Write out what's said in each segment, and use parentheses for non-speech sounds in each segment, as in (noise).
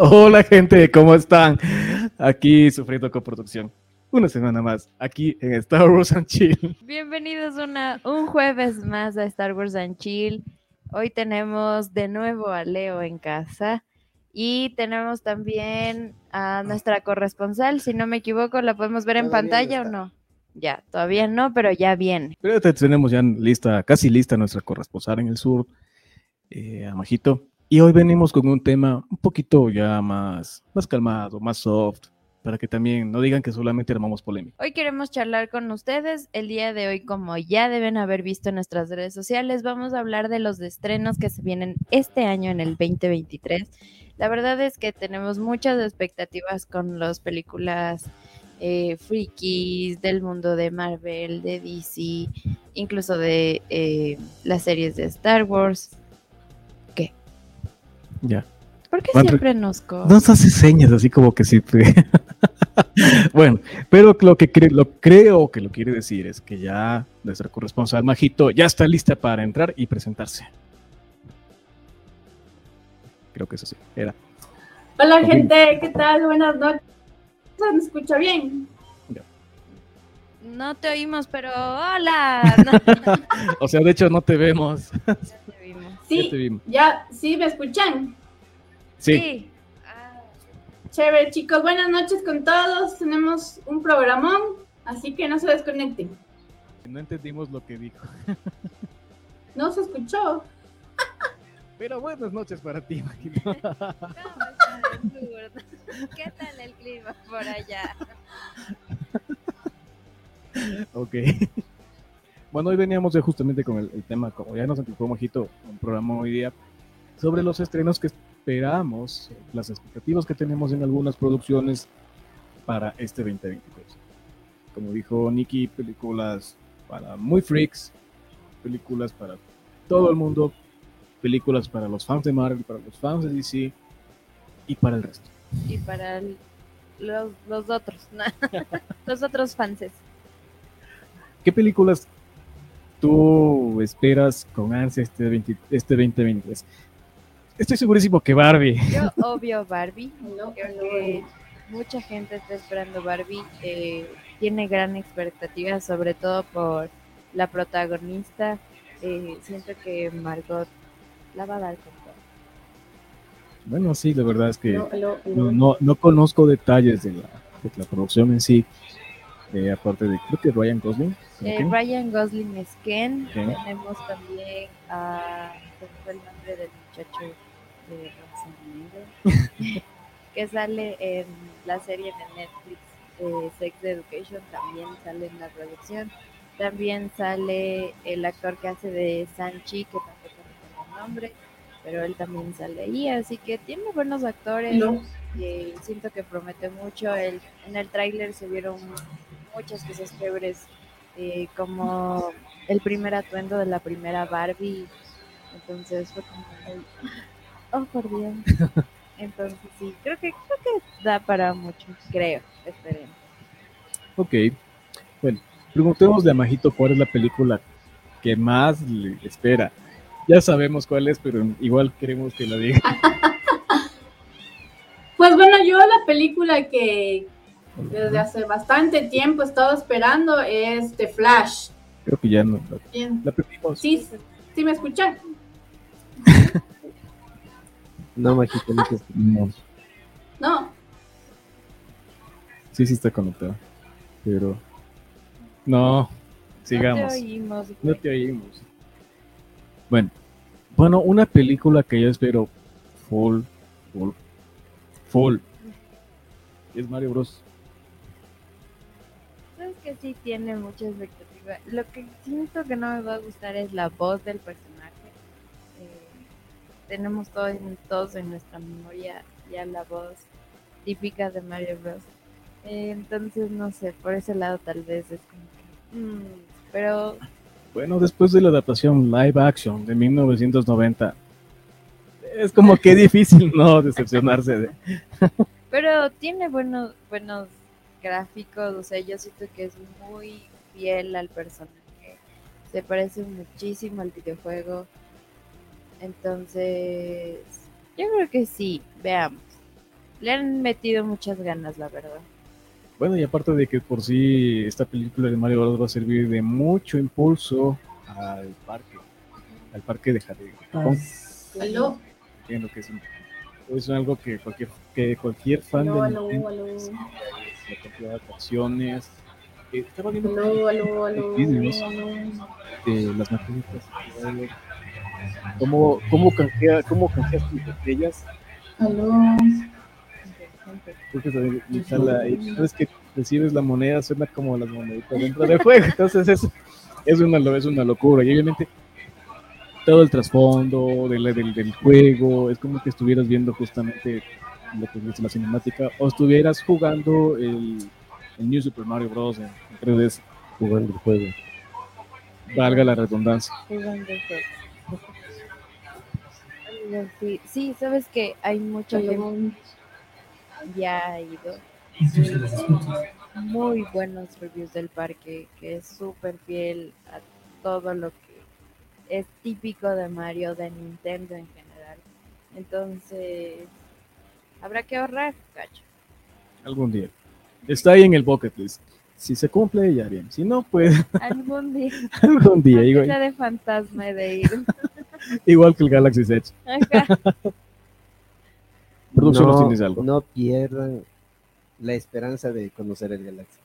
Hola gente, ¿cómo están? Aquí sufriendo coproducción. Una semana más, aquí en Star Wars and Chill. Bienvenidos una, un jueves más a Star Wars and Chill. Hoy tenemos de nuevo a Leo en casa y tenemos también a nuestra corresponsal, si no me equivoco, ¿la podemos ver en Todavía no pantalla o no? Ya, todavía no, pero ya viene. Pero te- tenemos ya lista, casi lista nuestra corresponsal en el sur, eh, a Majito. Y hoy venimos con un tema un poquito ya más, más calmado, más soft, para que también no digan que solamente armamos polémica. Hoy queremos charlar con ustedes. El día de hoy, como ya deben haber visto en nuestras redes sociales, vamos a hablar de los estrenos que se vienen este año en el 2023. La verdad es que tenemos muchas expectativas con las películas eh, del mundo de Marvel, de DC, incluso de eh, las series de Star Wars. Ya. ¿Por qué Van siempre nos co- Nos hace señas así como que sí. (laughs) bueno, pero lo que cre- lo creo que lo quiere decir es que ya nuestra corresponsal Majito ya está lista para entrar y presentarse. Creo que eso sí, era. Hola gente, ¿qué tal? Buenas noches. ¿Se me escucha bien? No te oímos, pero hola. (laughs) O sea, de hecho no te vemos. (laughs) Ya Sí, ya, sí, me escuchan. Sí. Ah, Chévere, chicos, buenas noches con todos. Tenemos un programón, así que no se desconecten. No entendimos lo que dijo. (laughs) No se escuchó. Pero buenas noches para ti, Majito. ¿cómo está el sur? ¿Qué tal el clima por allá? Ok. Bueno, hoy veníamos justamente con el, el tema, como ya nos anticipó Mojito, un programa hoy día, sobre los estrenos que esperamos, las expectativas que tenemos en algunas producciones para este 2023. Como dijo Nicky, películas para muy freaks, películas para todo el mundo, películas para los fans de Marvel, para los fans de DC y para el resto. Y para el- los, los otros, (laughs) los otros fanses. ¿Qué películas tú esperas con ansia este, 20 este 2023? Estoy segurísimo que Barbie. Yo (laughs) obvio Barbie. No, no. mucha gente está esperando Barbie. eh, tiene gran expectativa, sobre todo por la protagonista. eh, siento que Margot la va a dar con todo. Bueno, sí, la verdad es que no, no, no conozco detalles de la, de la producción en sí. Eh, aparte de, creo que Ryan Gosling. ¿con Eh? Ryan Gosling es Ken. Ken. Tenemos también a. ¿cómo fue el nombre del muchacho de Negro? (laughs) que sale en la serie de Netflix eh, Sex Education. También sale en la producción. También sale el actor que hace de Sanchi, que tampoco recuerdo el nombre. Pero él también sale ahí, así que tiene buenos actores. No. eh, siento que promete mucho. El, en el tráiler se vieron muchas cosas chéveres, eh, como el primer atuendo de la primera Barbie. Entonces fue como oh por Dios. (laughs) Entonces sí, creo que creo que da para mucho, creo, esperemos. Ok. Bueno, preguntémosle a Majito cuál es la película que más le espera. Ya sabemos cuál es, pero igual queremos que la diga. (laughs) Pues bueno, yo la película que desde hace bastante tiempo he estado esperando es The Flash. Creo que ya no, la, Bien. la perdimos. Sí, sí me escuchan. (laughs) No, Majito, no te escuchamos. No, Sí, sí está conectado. Pero. No, sigamos. No te oímos, No te oímos. Bueno, bueno, una película que yo espero full, full, full. Es Mario Bros. Sabes que sí tiene mucha expectativa. Lo que siento que no me va a gustar es la voz del personaje. Eh, tenemos todo en- todos en nuestra memoria ya la voz típica de Mario Bros. Eh, entonces, no sé, por ese lado tal vez es como que... mm, pero Bueno, después de la adaptación live action de 1990, es como que difícil no decepcionarse de. (laughs) Pero tiene buenos, buenos gráficos, o sea, yo siento que es muy fiel al personaje. Se parece muchísimo al videojuego. Entonces, yo creo que sí, veamos. Le han metido muchas ganas, la verdad. Bueno, y aparte de que por sí esta película de Mario Bros va a servir de mucho impulso al parque, al parque de Japón. Aló, Entiendo que es, un- es algo que cualquier que cualquier fan de aló, Nintendo, aló, la cantidad de atracciones. eh, estaba viendo vídeos de las maquinitas. ¿Cómo, cómo, canjea, cómo canjeas tus estrellas? Aló. Vez que recibes la moneda suena como las moneditas dentro del juego. Entonces es, es, una, es una locura. Y obviamente todo el trasfondo del, del, del juego es como que estuvieras viendo justamente lo que es la cinemática o estuvieras jugando el, el New Super Mario Bros. en, en 3DS. jugando el juego. Valga la redundancia. Jugando el juego. Oigan, Sí, sabes que hay gente Aló. ya ha ido. Muy buenos reviews del parque, que es súper fiel a todo lo que es típico de Mario, de Nintendo en general. Entonces, habrá que ahorrar, cacho. Algún día. Está ahí en el bucket list. Si se cumple, ya bien. Si no, pues (laughs) Algún día. algún día. Aunque Igual, sea de fantasma de ir. (laughs) igual que el Galaxy Edge. (laughs) Ajá. Producción no, tienes algo. no pierdan la esperanza de conocer el Galaxy.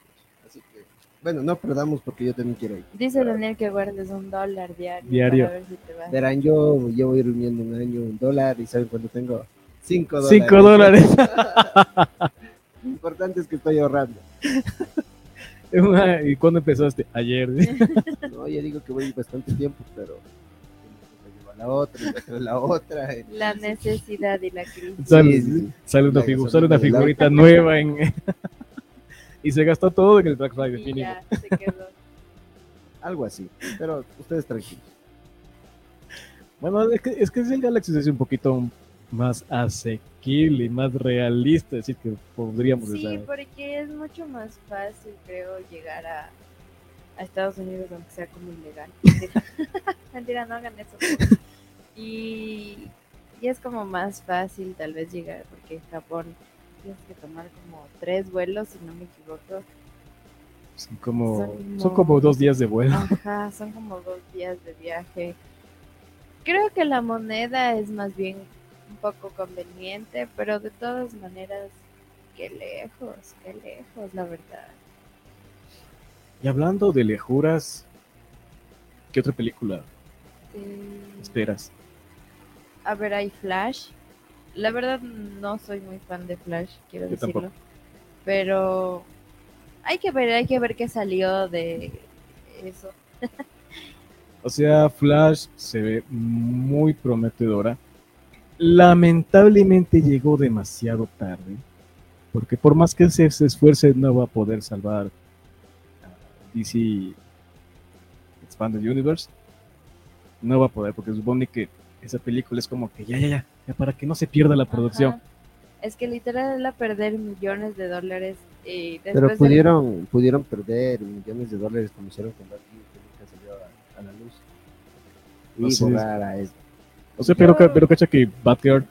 Así que, bueno, no perdamos porque yo también quiero ir. Dice Daniel que guardes un dólar diario, Diario. para ver si te va. Verán, yo llevo ir reuniendo un año un dólar y saben cuando tengo cinco dólares. Cinco dólares. Lo importante es que estoy ahorrando. ¿Y cuándo empezaste? Ayer. No, ya digo que voy bastante tiempo, pero me llevo a la otra, la otra. y- La necesidad y la crisis. Sale, Sí, sí, sí. sale una, figu- sale figurita nueva en... (laughs) y se gastó todo en el Black Friday. Y ya se quedó. Algo así, pero ustedes tranquilos. Bueno, es que, es que el Galaxy es un poquito más asequible y más realista, decir, que podríamos Sí, estar- porque es mucho más fácil, creo, llegar a, a Estados Unidos, aunque sea como ilegal. (laughs) (laughs) Mentira, no hagan eso. Y, y es como más fácil tal vez llegar, porque en Japón tienes que tomar como tres vuelos, si no me equivoco. son como, Son son como- como dos días de vuelo. (laughs) Ajá, son como dos días de viaje. Creo que la moneda es más bien poco conveniente, pero de todas maneras, qué lejos, qué lejos, la verdad. Y hablando de lejuras, ¿qué otra película Eh, esperas? a ver, hay Flash. La verdad no soy muy fan de Flash, quiero Yo decirlo. tampoco. Pero hay que ver, hay que ver qué salió de eso. (laughs) O sea, Flash se ve muy prometedora. Lamentablemente llegó demasiado tarde, porque por más que se, se esfuerce no va a poder salvar a DC Expanded Universe. No va a poder, porque supone que esa película es como que ya, ya, ya, ya para que no se pierda la producción. Ajá. Es que literal era perder millones de dólares y después Pero pudieron, pudieron perder millones de dólares como hicieron con Batman, que nunca salió a, a la luz. Y a. O sea, pero, pero cacha que Batgirl,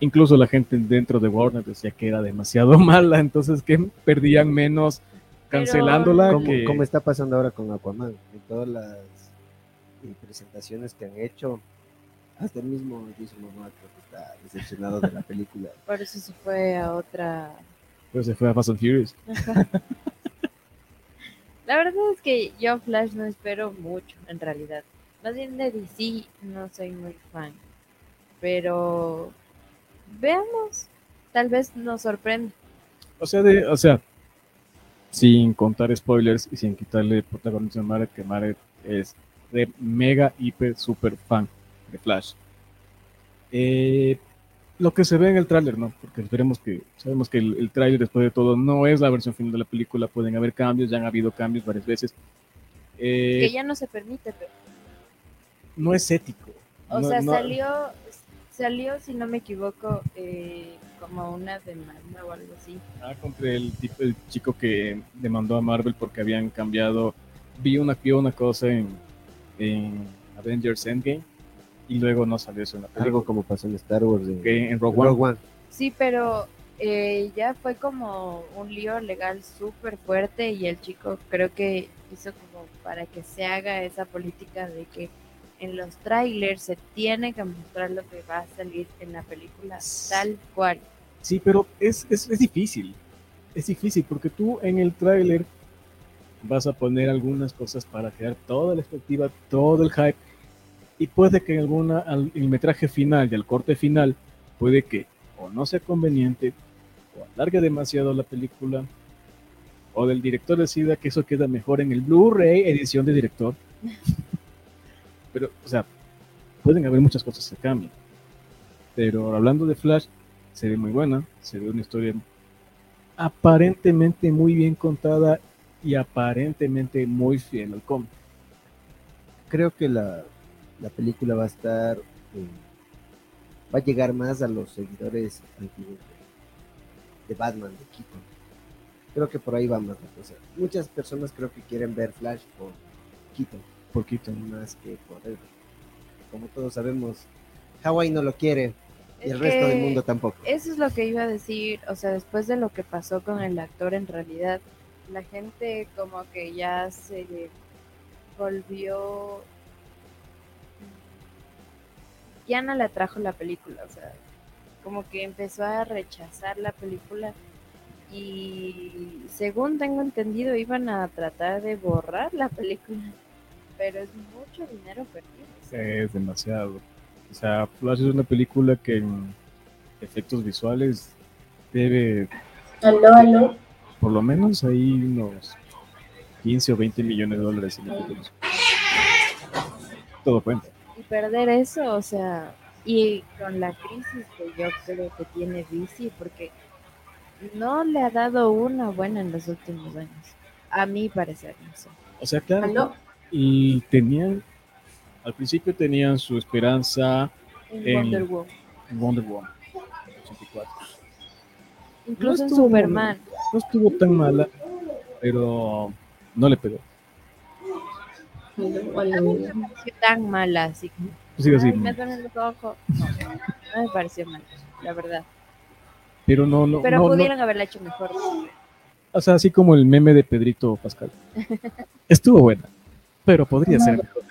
incluso la gente dentro de Warner decía que era demasiado (laughs) mala, entonces que perdían menos cancelándola Como, que... como está pasando ahora con Aquaman, en todas las eh, presentaciones que han hecho, hasta el mismo Jason Momoa creo que está decepcionado de la película. (laughs) Por eso se fue a otra. Pues se fue a Fast and Furious. La verdad es que yo Flash no espero mucho, en realidad. Más bien de DC no soy muy fan. Pero veamos. Tal vez nos sorprenda. O sea, de, o sea, sin contar spoilers y sin quitarle protagonismo a Mare, que Mare es de mega, hiper, super fan de Flash. Eh, lo que se ve en el tráiler, ¿no? Porque esperemos que, sabemos que el, el tráiler después de todo no es la versión final de la película, pueden haber cambios, ya han habido cambios varias veces. Eh, Que ya no se permite, pero. No es ético. O No- sea, no- salió, salió, si no me equivoco, eh, como una demanda o algo así. Ah, contra el, tipo, el chico que demandó a Marvel porque habían cambiado. Vi una, vi una cosa en, en Avengers Endgame y luego no salió eso en la película. Algo como pasó en Star Wars, en, que en en Rogue One. Rogue One. Sí, pero eh, ya fue como un lío legal súper fuerte y el chico creo que hizo como para que se haga esa política de que en los trailers se tiene que mostrar lo que va a salir en la película tal cual. Sí, pero es, es, es difícil. Es difícil porque tú en el tráiler vas a poner algunas cosas para crear toda la expectativa, todo el hype. Y puede que en alguna, al el metraje final y al corte final, puede que o no sea conveniente, o alargue demasiado la película, o del director decida que eso queda mejor en el Blu-ray edición de director. (laughs) Pero, o sea, pueden haber muchas cosas que cambien. Pero hablando de Flash, se ve muy buena, se ve una historia aparentemente muy bien contada y aparentemente muy fiel al cómic. Creo que la, la película va a estar, eh, va a llegar más a los seguidores antiguos de, Batman, de Keaton. Creo que por ahí va más la cosa. Muchas personas creo que quieren ver Flash por Keaton, Keaton. más que por él. Como todos sabemos, Hawaii no lo quiere y el resto del mundo tampoco. Eso es lo que iba a decir, o sea, después de lo que pasó con el actor en realidad, la gente como que ya se volvió... Ya no le atrajo la película, o sea, como que empezó a rechazar la película y según tengo entendido iban a tratar de borrar la película, pero es mucho dinero perdido. o sea, Es demasiado. O sea, Flash es una película que en efectos visuales debe, Aló, aló. por lo menos, ahí unos 15 o 20 millones de dólares en efectos. Todo cuenta. y perder eso, o sea, y con la crisis que yo creo que tiene DC, porque no le ha dado una buena en los últimos años, a mi parecer, no sé. O sea, claro. Aló. Y tenían, al principio tenían su esperanza En En- Wonder Woman, Wonder Woman 84. incluso en Superman. No estuvo tan mala, pero no le pegó. Aló, aló. No me pareció tan mala, así que Pues así, ay, me duele el ojo. No, no me pareció mal, la verdad. pero no, no, Pero no, no- pudieron haberla hecho mejor. o sea, así como el meme de Pedrito Pascal. (laughs) Estuvo buena, pero podría ser mejor.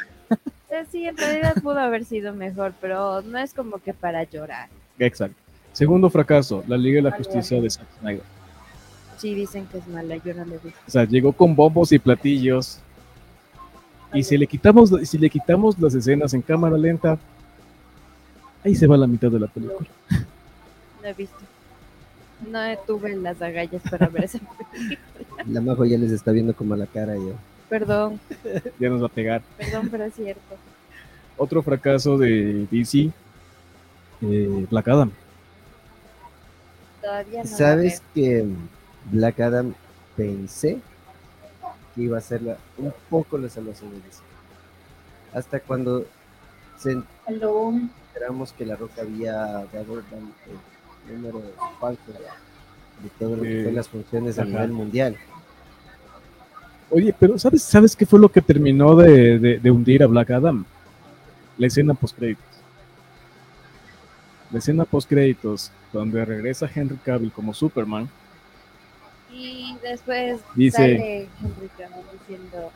Sea, sí, en realidad pudo haber sido mejor, pero no es como que para llorar. Exacto. Segundo fracaso, la Liga de la Justicia de Zack Snyder. Sí, dicen que es mala, yo no le vi. O sea, llegó con bombos y platillos. Y si le quitamos, si le quitamos las escenas en cámara lenta, ahí se va la mitad de la película. No he visto. No tuve las agallas para ver esa (laughs) película. La Majo ya les está viendo como a la cara ya. Perdón, (laughs) Ya nos va a pegar. perdón, pero es cierto. Otro fracaso de DC, eh, Black Adam. Todavía no. ¿Sabes que Black Adam pensé que iba a ser la- un poco la salvación de DC? Hasta cuando se enteramos que la Roca había dado el número falso de todo lo que Eh, fue las funciones a nivel mundial. Oye, pero ¿sabes, ¿sabes qué fue lo que terminó de, de- de hundir a Black Adam? La escena post-créditos. La escena post-créditos, donde regresa Henry Cavill como Superman. Y después Dice- sale Henry Cavill diciendo.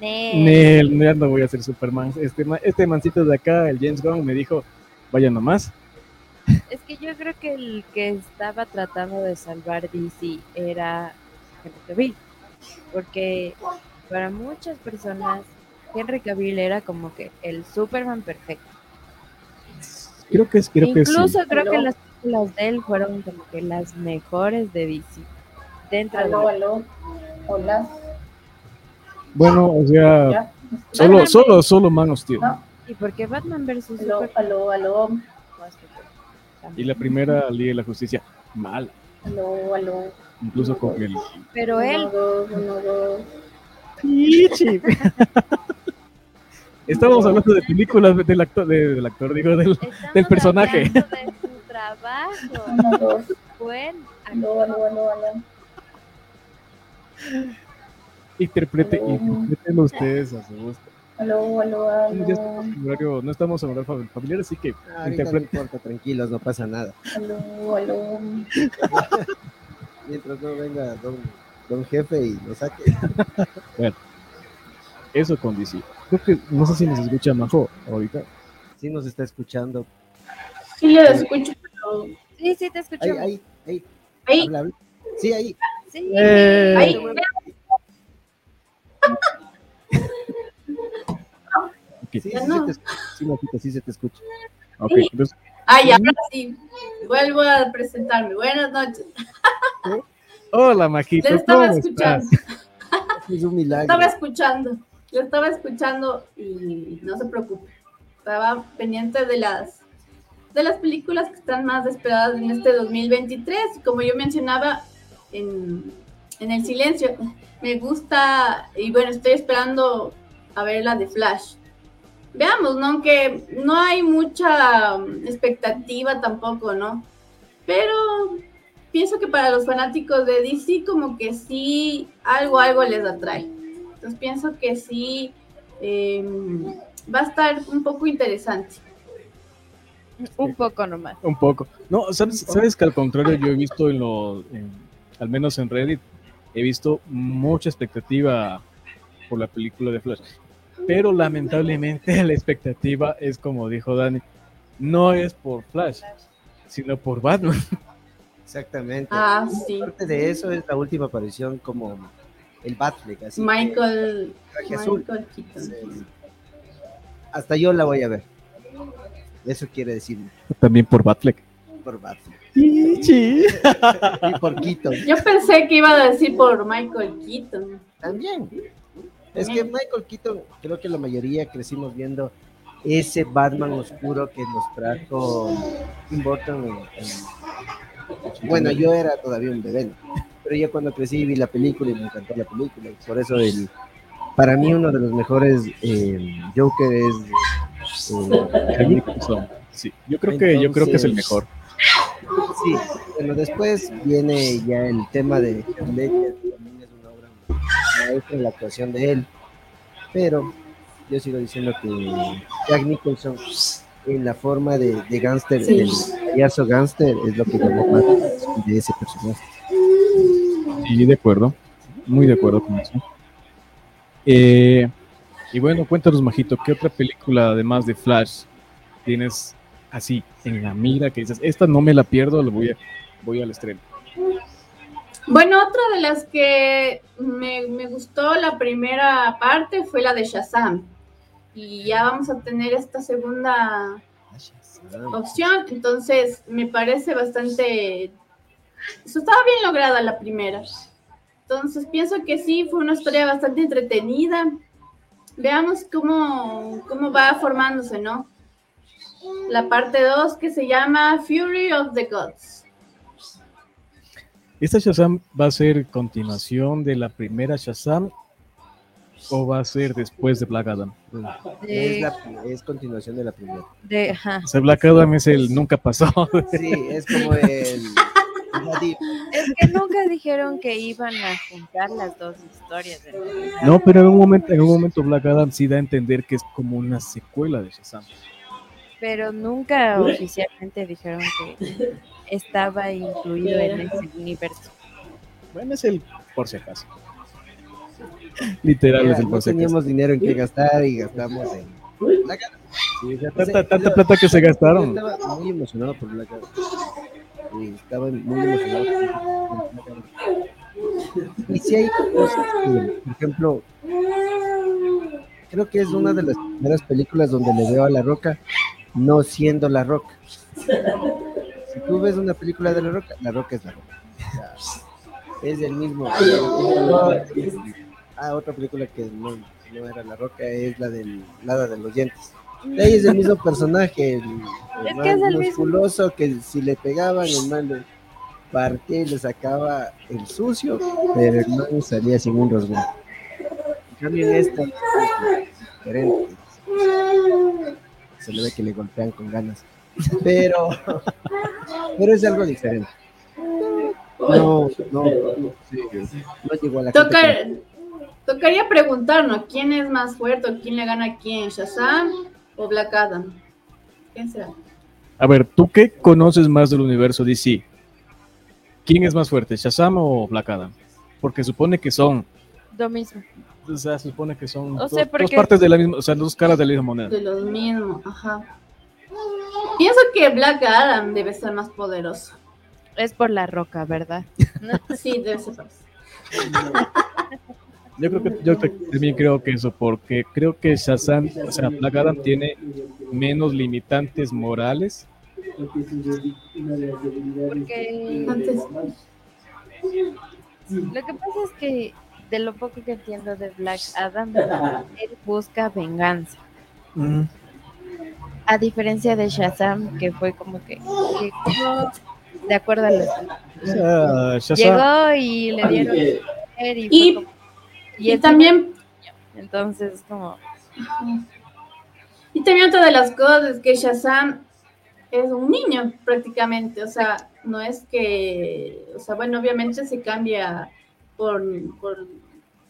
Nel. Nel, ya no voy a ser Superman. Este, este mancito de acá, el James Gunn, me dijo, vaya nomás. Es que yo creo que el que estaba tratando de salvar DC era Henry Cavill. Porque para muchas personas, Henry Cavill era como que el Superman perfecto. Creo que es, creo que sí. Incluso creo que las películas de él fueron como que las mejores de DC. Dentro Aló, de aló. Hola. Bueno, o sea, ¿Ya? solo, Batman solo, solo Man of Steel. No. y porque Batman versus Aló, Superman aló, aló. Y la primera Liga de la Justicia, mala. Aló, aló. Incluso con el... Pero Uno, él dos. Estamos hablando de películas del actor, de- del actor, digo, del... del personaje. de su trabajo. Uno, dos. Buen Aló, aló, aló, aló. Interprete, interpretenlo ustedes a su gusto. Aló, aló, Ya estamos aló. en horario- no estamos en horario fam- familiar, así que Ah, Ahorita no importa, tranquilos, no pasa nada. Aló, aló. (laughs) Mientras no venga don, don jefe y lo saque. (laughs) eso con DC. Creo que no sé si nos escucha Majo ahorita. Sí nos está escuchando. Sí, le escucho, pero. Sí, sí, te Ahí, escuchamos. ahí, ahí. Ahí, Habla, habla. Sí, ahí. Sí. Eh, ahí. ok, Sí, sí, no. te escucha. Sí, Majito, sí se te escucha. ok, Sí. entonces, Ay, ahora sí. Vuelvo a presentarme. Buenas noches. hola Majito, Le estaba ¿cómo escuchando. estás? Es un milagro. Estaba escuchando. Yo estaba escuchando y no se preocupe. Estaba pendiente de las de las películas que están más esperadas en este 2023. Y Como yo mencionaba en, en el silencio, me gusta y bueno, estoy esperando a ver la de Flash. Veamos, ¿no? Aunque no hay mucha mm, expectativa tampoco, ¿no? Pero pienso que para los fanáticos de DC como que sí, algo, algo les atrae. Entonces pienso que sí eh, va a estar un poco interesante. Un poco nomás. Un poco. No, ¿sabes, sabes que al contrario yo he visto en los, en- al menos en Reddit, he visto mucha expectativa por la película de Flash. Pero lamentablemente (laughs) la expectativa es como dijo Dani, no es por Flash, sino por Batman. Exactamente. Ah, sí. Aparte de eso, es la última aparición como el Batfleck, así. Michael, traje azul. Michael Keaton. Hasta yo la voy a ver. Eso quiere decir También por Batfleck. por Batfleck. Sí. Y por Keaton Yo pensé que iba a decir por Michael Keaton. también. Es que Michael Keaton, creo que la mayoría crecimos viendo ese Batman oscuro que nos trajo Tim Burton. en- en- Bueno, yo era todavía un bebé, ¿no? pero ya cuando crecí vi la película y me encantó la película. Y por eso el, para mí uno de los mejores eh, Joker es eh. Sí, yo creo que yo creo que es el mejor. Sí, bueno, después viene ya el tema de Heath Ledger, que también es una obra en la actuación de él, pero yo sigo diciendo que Jack Nicholson en la forma de, de gángster, Sí. el payaso gángster es lo que llamó más de ese personaje. Sí, de acuerdo. Muy de acuerdo con eso. Eh, y bueno, cuéntanos, Majito, ¿qué otra película, además de Flash, tienes así en la mira que dices, esta no me la pierdo, lo voy, a, voy al estreno? Bueno, otra de las que me, gustó la primera parte fue la de Shazam. Y ya vamos a tener esta segunda opción. Entonces, me parece bastante. Eso estaba bien lograda la primera. Entonces, pienso que sí, fue una historia bastante entretenida. Veamos cómo, cómo va formándose, ¿no? La parte 2 que se llama Fury of the Gods. ¿Esta Shazam va a ser continuación de la primera Shazam o va a ser después de Black Adam? Es, De, la, es continuación de la primera. de- ajá. O sea, Black Adam es el nunca pasó. (laughs) Sí, es como el... Es que nunca dijeron que iban a juntar las dos historias. de. No, pero en un momento, en un momento Black Adam sí da a entender que es como una secuela de Shazam. Pero nunca oficialmente dijeron que estaba incluido en ese universo. Bueno, es el por si acaso. (laughs) Literal es el no por si acaso. teníamos dinero en qué gastar y gastamos en... Black Adam. Sí, o sea, tanta, tanta plata que se Yo gastaron. estaba muy emocionado por Black Adam. Sí, estaba muy emocionado. por. Y si hay cosas que, por ejemplo, creo que es una de las primeras películas donde le veo a La Roca no siendo La Roca. Tú ves una película de La Roca, La Roca es La Roca. O sea, es el mismo. Ah, otra película que no, no era La Roca es la del Nada de los dientes. De ahí es el mismo personaje, el, el Es man que es el mismo. musculoso que si le pegaban el man le partía y le sacaba el sucio, pero el man salía sin un rasguño. En cambio en esta es diferente. Se le ve que le golpean con ganas. Pero, pero es algo diferente. No, no, no llegó a la Toca, gente Tocaría preguntarnos quién es más fuerte o quién le gana a quién, Shazam o Black Adam. ¿Quién será? A ver, ¿tú qué conoces más del universo DC? ¿Quién es más fuerte, Shazam o Black Adam? Porque supone que son, Lo mismo. o sea, supone que son O dos, sea, dos porque- partes de la misma, o sea, dos caras de la misma moneda. De los mismos, ajá. Pienso que Black Adam debe ser más poderoso. Es por la roca, ¿verdad? Sí, debe ser. Yo creo que yo también creo que eso, porque creo que Shazam, o sea, Black Adam tiene menos limitantes morales. Porque Antes, lo que pasa es que de lo poco que entiendo de Black Adam, él busca venganza. A diferencia de Shazam, que fue como que, de acuerdo a los llegó y le dieron y, fue Y- como- y él también, entonces como y también otra de las cosas es que Shazam es un niño prácticamente, o sea, no es que, o sea, bueno, obviamente se cambia por, por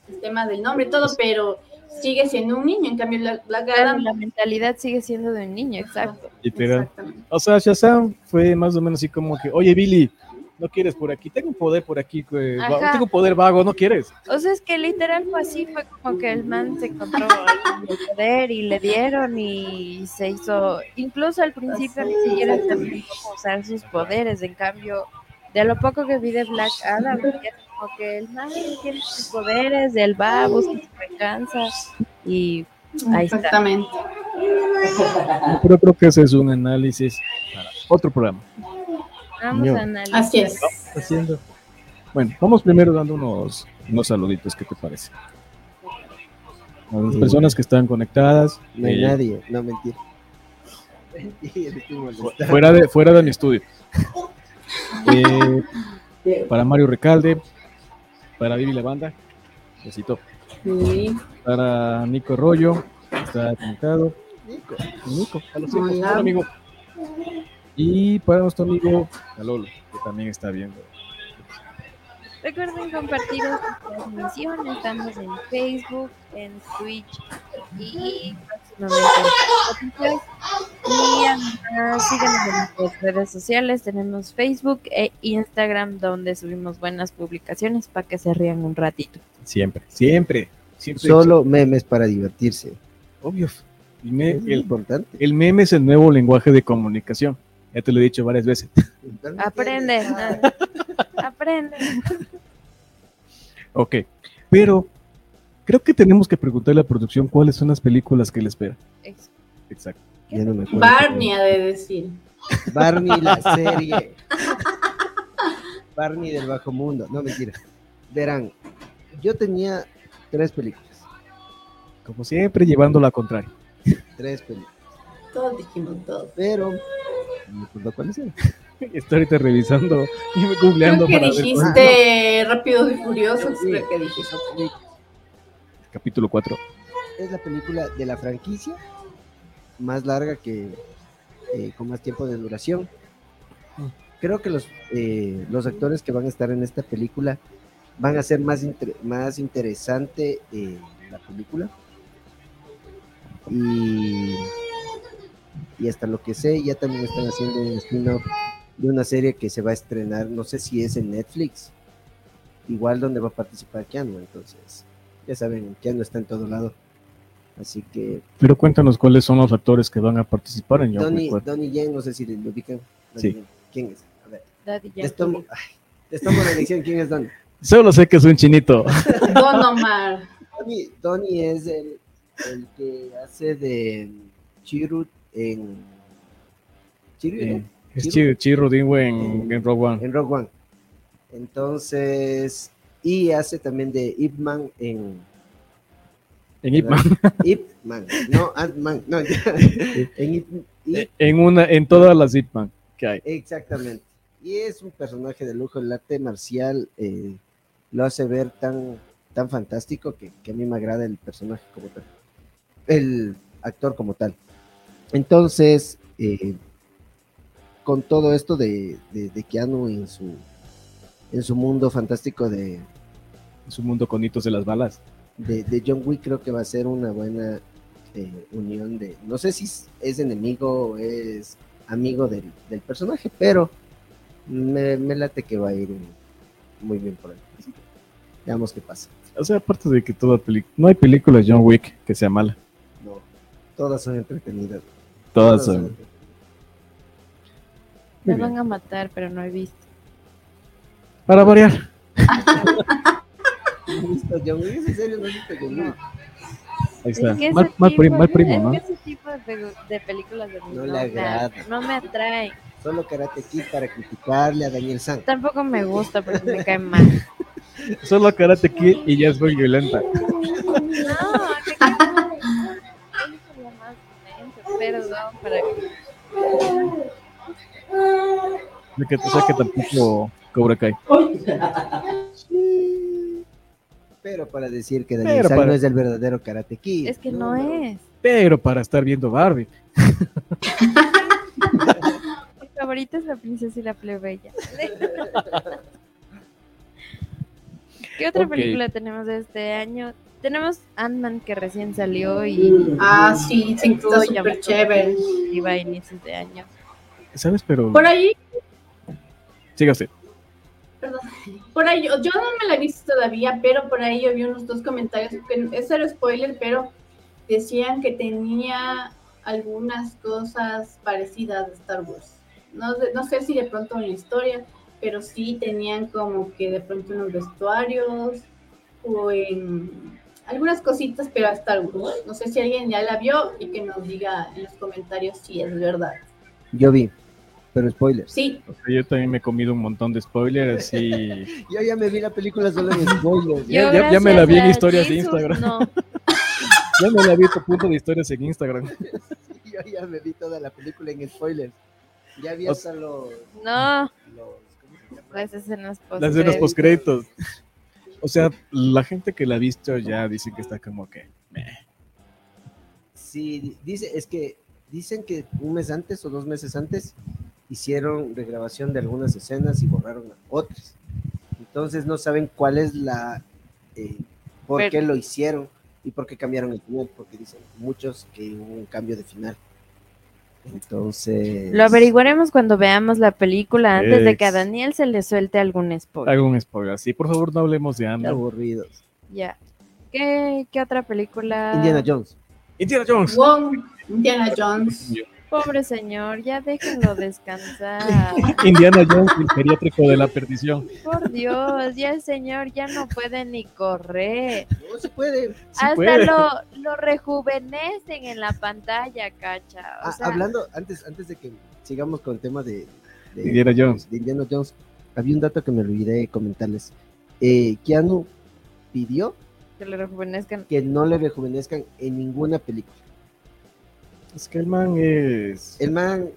el tema del nombre y todo, pero sigue siendo un niño, en cambio Black Black claro, Adam, la mentalidad sigue siendo de un niño, exacto. literal. O sea, Shazam fue más o menos así como que, oye Billy, no quieres por aquí, tengo un poder por aquí, tengo un poder vago, no quieres. O sea, es que literal fue así, fue como que el man se encontró (laughs) el poder y le dieron y se hizo, incluso al principio ni siquiera sabía cómo usar sus poderes, en cambio, de lo poco que vi de Black Adam, como que el man tiene sus poderes, él va, busca su venganza y Ahí está. Exactamente. Pero creo que ese es un análisis para otro programa. vamos Yo. a analizar. Así es. Haciendo. Bueno, vamos primero dando unos, unos saluditos, ¿qué te parece? A las Sí. personas que están conectadas, No hay eh, nadie, no mentira. (laughs) Fuera, de, fuera de mi estudio. (laughs) Eh, para Mario Recalde, para Vivi la banda, besito. Sí. Para Nico Rollo, está conectado. Nico, Nico, a los hijos, Hola. hola, amigo. Y para nuestro amigo Calolo, que también está viendo. Recuerden compartir esta transmisión. Estamos en Facebook, en Twitch y próximamente. Y además síganos en nuestras redes sociales. Tenemos Facebook e Instagram donde subimos buenas publicaciones para que se rían un ratito. Siempre, siempre. siempre Solo memes para divertirse. Obvio. El, me- Es el- importante. el meme es el nuevo lenguaje de comunicación. Ya te lo he dicho varias veces. Aprende. Aprende. Ok. Pero creo que tenemos que preguntarle a la producción cuáles son las películas que le esperan. Exacto. Ya no me acuerdo. Barney ha de decir. Barney la serie. Barney del bajo mundo. No, mentira. Verán, yo tenía tres películas. Como siempre, llevando la contraria. Tres películas. Todos dijimos todos. Pero me acuerdo cuáles eran. Estoy ahorita revisando y Creo googleando que para ver cuál- dijiste Rápidos y Furiosos. Sí. Creo que dijiste. capítulo 4. Es la película de la franquicia más larga que eh, con más tiempo de duración. Creo que los, eh, los actores que van a estar en esta película van a hacer más, inter- más interesante eh, la película. Y, y hasta lo que sé, ya también están haciendo un spin-off de una serie que se va a estrenar, no sé si es en Netflix, igual donde va a participar Keanu, entonces ya saben, Keanu está en todo lado. Así que Pero cuéntanos cuáles son los actores que van a participar en Donnie, Wick 4. Donnie Yen, no sé si lo ubican. Donnie Sí. Yen. ¿Quién es? A ver, Daddy les tomo, ay, les tomo la elección. ¿Quién es Donnie? Solo sé que es un chinito. (laughs) Don Omar. Donnie, Donnie es el, el que hace de Chirrut en. Chirrut, ¿no? Eh, en, en Rogue One. En Rogue One. Entonces. Y hace también de Ip Man en. En Ip Man. Ip Man. No, Ant-Man. No, (laughs) en Ip, Ip En, una, en todas las Ip Man que hay. Exactamente. Y es un personaje de lujo. El arte marcial eh, lo hace ver tan, tan fantástico que, que a mí me agrada el personaje como tal. El actor como tal. Entonces, eh, con todo esto de, de, de Keanu en su, en su mundo fantástico de, Es un mundo con hitos de las balas. de, de John Wick creo que va a ser una buena eh, unión de, no sé si es- enemigo o es amigo del, del personaje, pero me, me late que va a ir muy bien por ahí. Así que veamos qué pasa. O sea, aparte de que toda película, no hay película de John Wick que sea mala. No, todas son entretenidas. Todas son. Me van a matar, pero no he visto. Para variar. ¿No no? Ahí está. Es que Mal, mal tipo- primo, mal primo, es ¿no? que ese tipo de, de películas de mí No no, le agrada. no me atraen. Solo Karate Kid para criticarle a Daniel San. Tampoco me gusta porque me cae mal. (laughs) Solo Karate Kid y ya es muy violenta. (laughs) No, me cae mal. Él sería más lento, Perdón, para que De que, o sea que tampoco Cobra Kai. Pero para decir que Daniel para- no es el verdadero Karate Kid. es que no es. Pero para estar viendo Barbie. Mi favorita es la princesa y la plebeya. ¿Qué otra película tenemos de este año? Tenemos Ant-Man que recién salió y Ah, sí, que está súper chévere. iba a inicios de año. ¿Sabes? Pero. Por ahí, Siga usted. por ahí, yo, yo no me la he visto todavía, pero por ahí yo vi unos dos comentarios, que es cero spoiler, pero decían que tenía algunas cosas parecidas a Star Wars. No, sé- no sé si de pronto en la historia, pero sí tenían como que de pronto unos vestuarios o en algunas cositas, pero a Star Wars. No sé si alguien ya la vio y que nos diga en los comentarios si es verdad. Yo vi, pero spoilers. Sí, O sea, yo también me he comido un montón de spoilers y. (laughs) Yo ya me vi la película solo en spoilers. Ya- ya- ya me la vi en a historias de Instagram. No, (laughs) Ya me la vi tu punto de historias en Instagram. (laughs) Yo ya me vi toda la película en spoilers. Ya vi O hasta los, no, los ¿cómo se llama? las escenas post Las de los postcréditos. O sea, la gente que la ha visto ya dice que está como que. meh. Sí, dice, es que dicen que un mes antes o dos meses antes hicieron regrabación de algunas escenas y borraron otras. Entonces no saben cuál es la, eh, por Pero- qué lo hicieron y por qué cambiaron el final, porque dicen muchos que hubo un cambio de final. Entonces... Lo averiguaremos cuando veamos la película antes de que a. Daniel se le suelte algún spoiler. Un spoiler. Sí, por favor, no hablemos de Anda. aburridos. Ya. ¿Qué, qué otra película? Indiana Jones. Indiana Jones. Wong, Indiana Jones. Pobre señor, ya déjenlo descansar. (laughs) Indiana Jones, el geriátrico de la perdición. Por Dios, ya el señor ya no puede ni correr. No se puede. Hasta puede. lo, lo rejuvenecen en la pantalla, cacha. O Ah, hablando, antes, antes de que sigamos con el tema de, de- Indiana Jones. de Indiana Jones, había un dato que me olvidé comentarles. Eh, Keanu pidió que le rejuvenezcan. que no le rejuvenezcan en ninguna película. Es que el man es. El man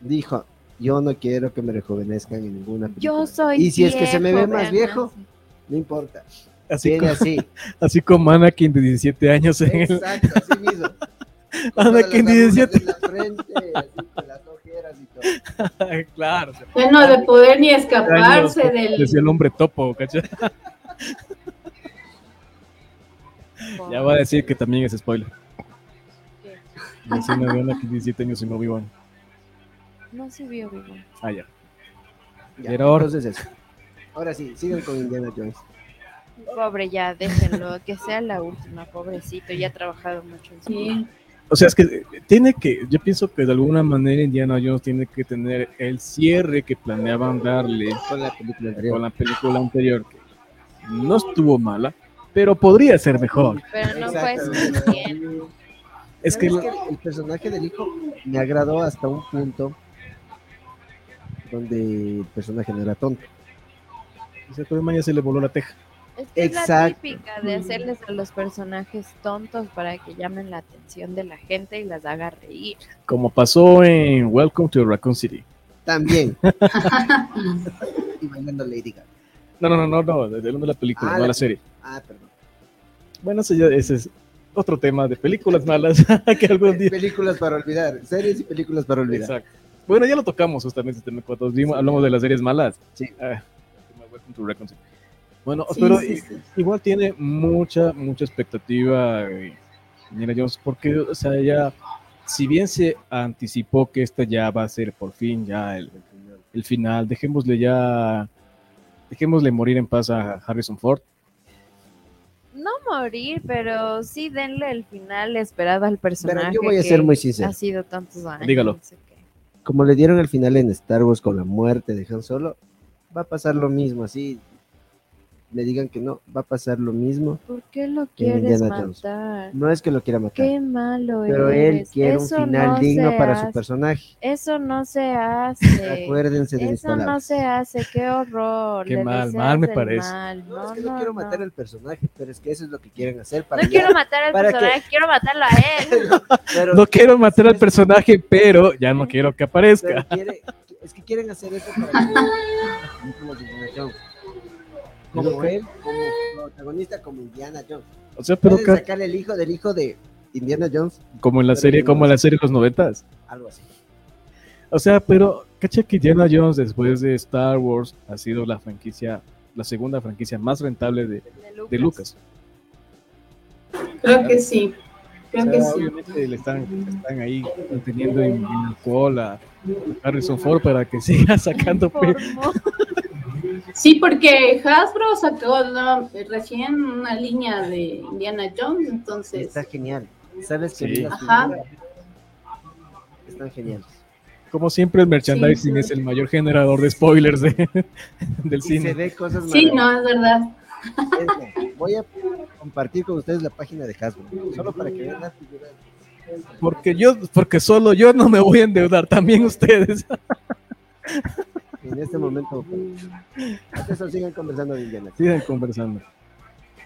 dijo, yo no quiero que me rejuvenezcan en ninguna película. Yo soy Y si es que se me ve más viejo, no importa. Así, como, así. (laughs) así como Anakin de 17 años en el. Exacto, así mismo. (laughs) Anakin, las 17. arrugas en la frente, así, con las ojeras y todo. (laughs) claro. o sea, Ya no de poder ni años, escaparse del... Decía el hombre topo, ¿cachai? Ya va a decir que también es spoiler. La escena de Anakin 17 años en Obi-Wan. No se vio vivo. Ah, ya. Ya, Pero ahora- entonces eso. Ahora sí, sigan con Indiana Jones. Pobre, ya, déjenlo, que sea la última, pobrecito, ya ha trabajado mucho en su Sí. O sea, es que eh, tiene que, yo pienso que de alguna manera Indiana Jones tiene que tener el cierre que planeaban darle Con la película anterior. con la película anterior, que no estuvo mala, pero podría ser mejor. Pero no fue suficiente. Es que, ¿Sabes el personaje del hijo me agradó hasta un punto donde el personaje no era tonto. Dice, "Todo el man ya se le voló la teja. Es que es la típica de hacerles a los personajes tontos para que llamen la atención de la gente y las haga reír. Como pasó en Welcome to Raccoon City. También. (laughs) y bailando Lady Gaga. No, no, no, no, no, de de la película, Ah, no la- la serie. Ah, perdón. Bueno, ese, ya- ese es otro tema de películas malas (laughs) que algún día. Películas para olvidar. Series y películas para olvidar. Exacto. Bueno, ya lo tocamos justamente este tema cuando vimos- hablamos de las series malas. Sí. Ah. Bueno, Sí, pero sí, sí. igual tiene mucha, mucha expectativa eh, Indiana Jones, porque, o sea, ya, si bien se anticipó que esta ya va a ser por fin ya el, el final, dejémosle ya, dejémosle morir en paz a Harrison Ford. No morir, pero sí denle el final esperado al personaje. Pero yo voy a que ser muy sincero. Ha sido tantos años. Dígalo. no sé qué. Como le dieron el final en Star Wars con la muerte de Han Solo, va a pasar lo mismo, así le digan que no, va a pasar lo mismo. ¿Por qué lo quieres Indiana Jones. matar? No es que lo quiera matar, Qué malo pero él eres. quiere un Eso final no digno para su hace. personaje. Eso no se (laughs) hace. Acuérdense de mis Eso no palabras. se hace, qué horror. Qué le mal, mal me parece. mal. No, No, es que no, no, quiero no. matar al personaje, pero es que eso es lo que quieren hacer para No ya- quiero matar al para que- personaje, quiero matarlo a él. (laughs) pero- No quiero matar al personaje, pero ya no quiero que aparezca. pero quiere- es que quieren hacer eso para que (laughs) como él, como protagonista, como Indiana Jones. O sea, pero Pueden sacar el hijo del hijo de Indiana Jones, como en la serie, que no como en la serie de los noventas. algo así. O sea, pero cacha que Indiana Jones después de Star Wars ha sido la franquicia, la segunda franquicia más rentable de, de Lucas. Creo que sí. Creo O que sea, sí. obviamente le están, están ahí teniendo en, en el cola a Harrison Ford para que (laughs) siga sacando. (laughs) Sí, porque Hasbro sacó ¿no? recién una línea de Indiana Jones, entonces Está genial. ¿Sabes que Sí. Ajá. Están geniales. Como siempre, el merchandising Sí, sí. es el mayor generador de spoilers de- (laughs) del Y se cine. ve cosas sí, no, es verdad. Voy a compartir con ustedes la página de Hasbro, solo para que vean las figuras. Porque yo, porque solo yo no me voy a endeudar, también ustedes. (laughs) En este momento, eso sigan conversando de Indiana. Sigan conversando.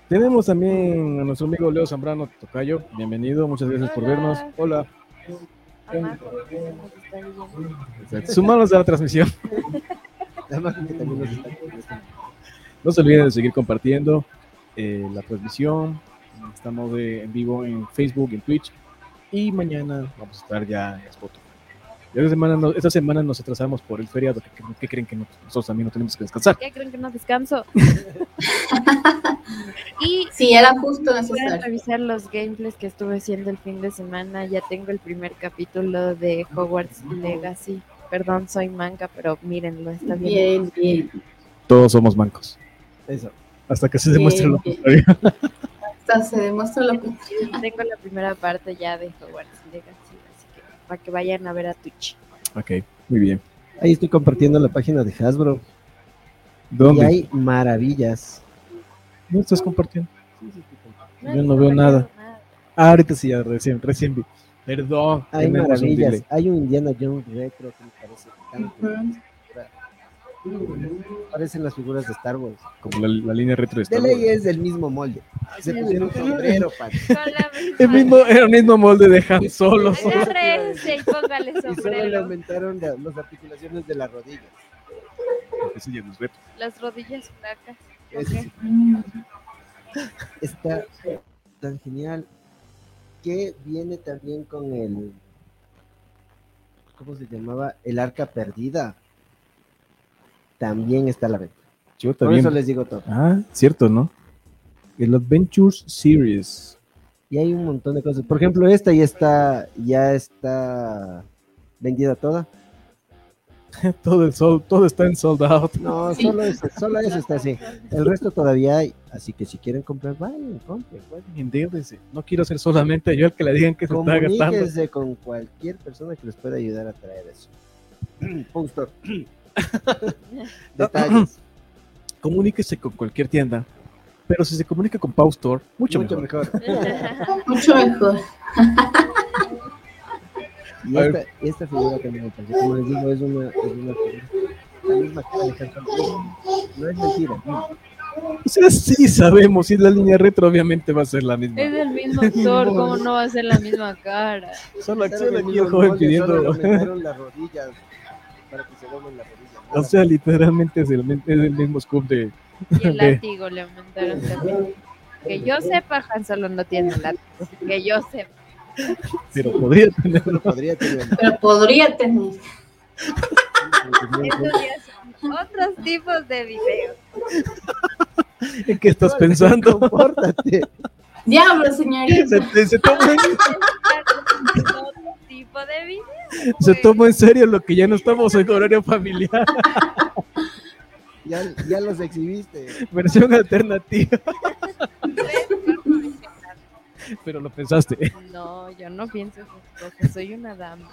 Tenemos también a nuestro amigo Leo Zambrano Tocayo. Bienvenido, muchas gracias por Hola. vernos. Hola. Yendo. Sumanos a la transmisión. (laughs) No se olviden de seguir compartiendo eh, la transmisión. Estamos de- en vivo en Facebook, en Twitch. Y mañana vamos a estar ya en Spotify. Esta semana, no- esta semana nos atrasamos por el feriado. ¿Qué, creen- qué creen que no- nosotros también no tenemos que descansar? ¿Qué creen que no descanso? (laughs) y Sí, era justo pueden necesario. revisar los gameplays que estuve haciendo el fin de semana. Ya tengo el primer capítulo de Hogwarts Legacy. Perdón, soy manga, pero mírenlo, está bien. Bien, bien. Todos somos mancos. Eso. Hasta que se Bien, demuestre lo contrario. Hasta se demuestra lo contrario. Tengo la primera parte ya de Hogwarts Legacy, para que vayan a ver a Twitch. Ok, muy bien. Ahí estoy compartiendo la página de Hasbro. Y ¿Dónde? hay maravillas. ¿No estás compartiendo? Yo he no veo nada. nada. Ah, ahorita sí, ya recién, recién vi. Perdón. Hay un maravillas. Hay un Indiana Jones retro que me parece. Parecen las figuras de Star Wars. Como la, la línea retro de De Star ley Wars. es del mismo molde. Se pusieron sombrero, El mismo, era el mismo molde de Han Solo. Y póngale Y solo le aumentaron la- las articulaciones de las rodillas. Ese ya no es retro. Las rodillas flacas. Está tan genial que viene también con el ¿cómo se llamaba? El arca perdida. También está a la venta. Yo Por también. eso les digo todo. Ah, cierto, ¿no? El Adventures Series. Y hay un montón de cosas. Por ejemplo, esta ya está, ya está vendida toda. (laughs) Todo, el sol, todo está en sold out. No, Sí. solo eso, solo eso está así. El resto todavía hay. Así que si quieren comprar, vayan, compren. Endeúdese. No quiero ser solamente yo el que le digan que se está gastando. Con cualquier persona que les pueda ayudar a traer eso. (clears throat) Postor. (clears throat) (clears throat) Detalles. Comuníquese con cualquier tienda. Pero si se comunica con Pau Store, mucho, Mucho mejor. mejor. (laughs) Mucho mejor. Y esta, esta figura también me parece, como les digo, es una, es una figura. La misma cara de Han Solo. No es mentira. O sea, sí sabemos. Si es la línea retro, obviamente va a ser la misma. Es el mismo actor, (laughs) ¿cómo no va a ser la misma cara? Solo acción aquí el joven pidiendo. las (laughs) rodillas para que se las rodillas. O sea, literalmente es el, es el mismo scoop de. Y el látigo le aumentaron también. Que yo sepa, Han Solo no tiene látigo. Que yo sepa. Pero podría tenerlo. Solo podría tener. Pero podría tener. Estos ya son otros tipos de videos. ¿En qué estás pensando? Compórtate. Diablo, señorita. Se, se toma, Otro tipo de video. se güey. toma en serio lo que ya no estamos en horario familiar. Ya, ya los exhibiste. Versión alternativa. (laughs) Pero lo pensaste. No, yo no pienso cosas, soy una dama.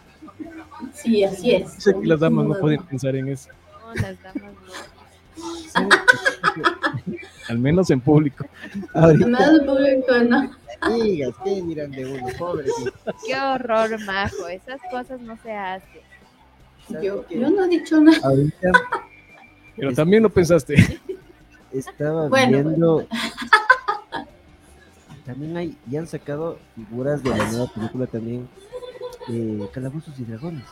Sí, así es. Sé que las damas no pueden pensar en eso. No, las damas no. Sí. (laughs) Al menos en público. Ahorita Más público, no. digas que miran de uno, pobre. Qué horror, majo. Esas cosas no se hacen. Yo, yo no he dicho nada. Ahorita Pero también lo pensaste. (laughs) estaba Bueno, viendo. (laughs) También hay, ya han sacado figuras de la nueva película también. Eh, Calabozos y Dragones.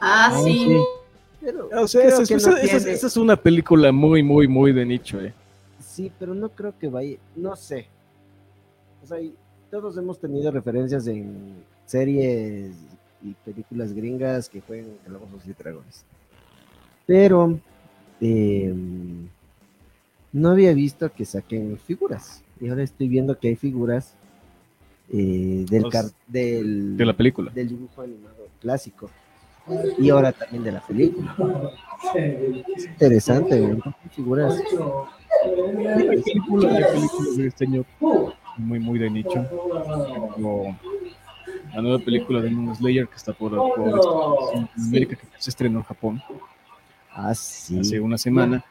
Ah, Ah, sí. sí. Pero O sea, esa, esa- no esa- tiene- esa es una película muy, muy, muy de nicho. Eh. Sí, pero no creo que vaya, no sé. O sea, todos hemos tenido referencias en series y películas gringas que juegan Calabozos y Dragones. Pero eh, no había visto que saquen figuras. Y ahora estoy viendo que hay figuras eh, del, Los- del, De la película. del dibujo animado clásico. Y ahora también de la película. Es interesante, ¿no? Figuras. Hay películas, hay películas de diseño muy, muy de nicho. Como la nueva película de Moon Slayer que está por, por en América, que se estrenó en Japón Ah, sí. hace una semana.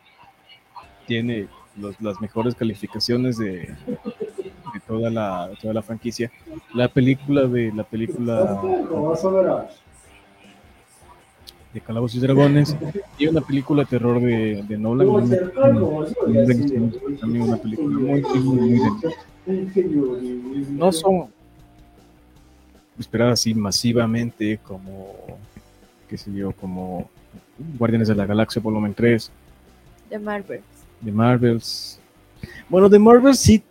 Tiene los- las mejores calificaciones de, de toda la, toda la franquicia. La película de la película de Calabozos y Dragones y una película de terror de, de Nolan. También una película muy, no son esperadas así masivamente como qué sé yo como Guardianes de la Galaxia volumen 3 De Marvel. de Marvels. Bueno de Marvel sí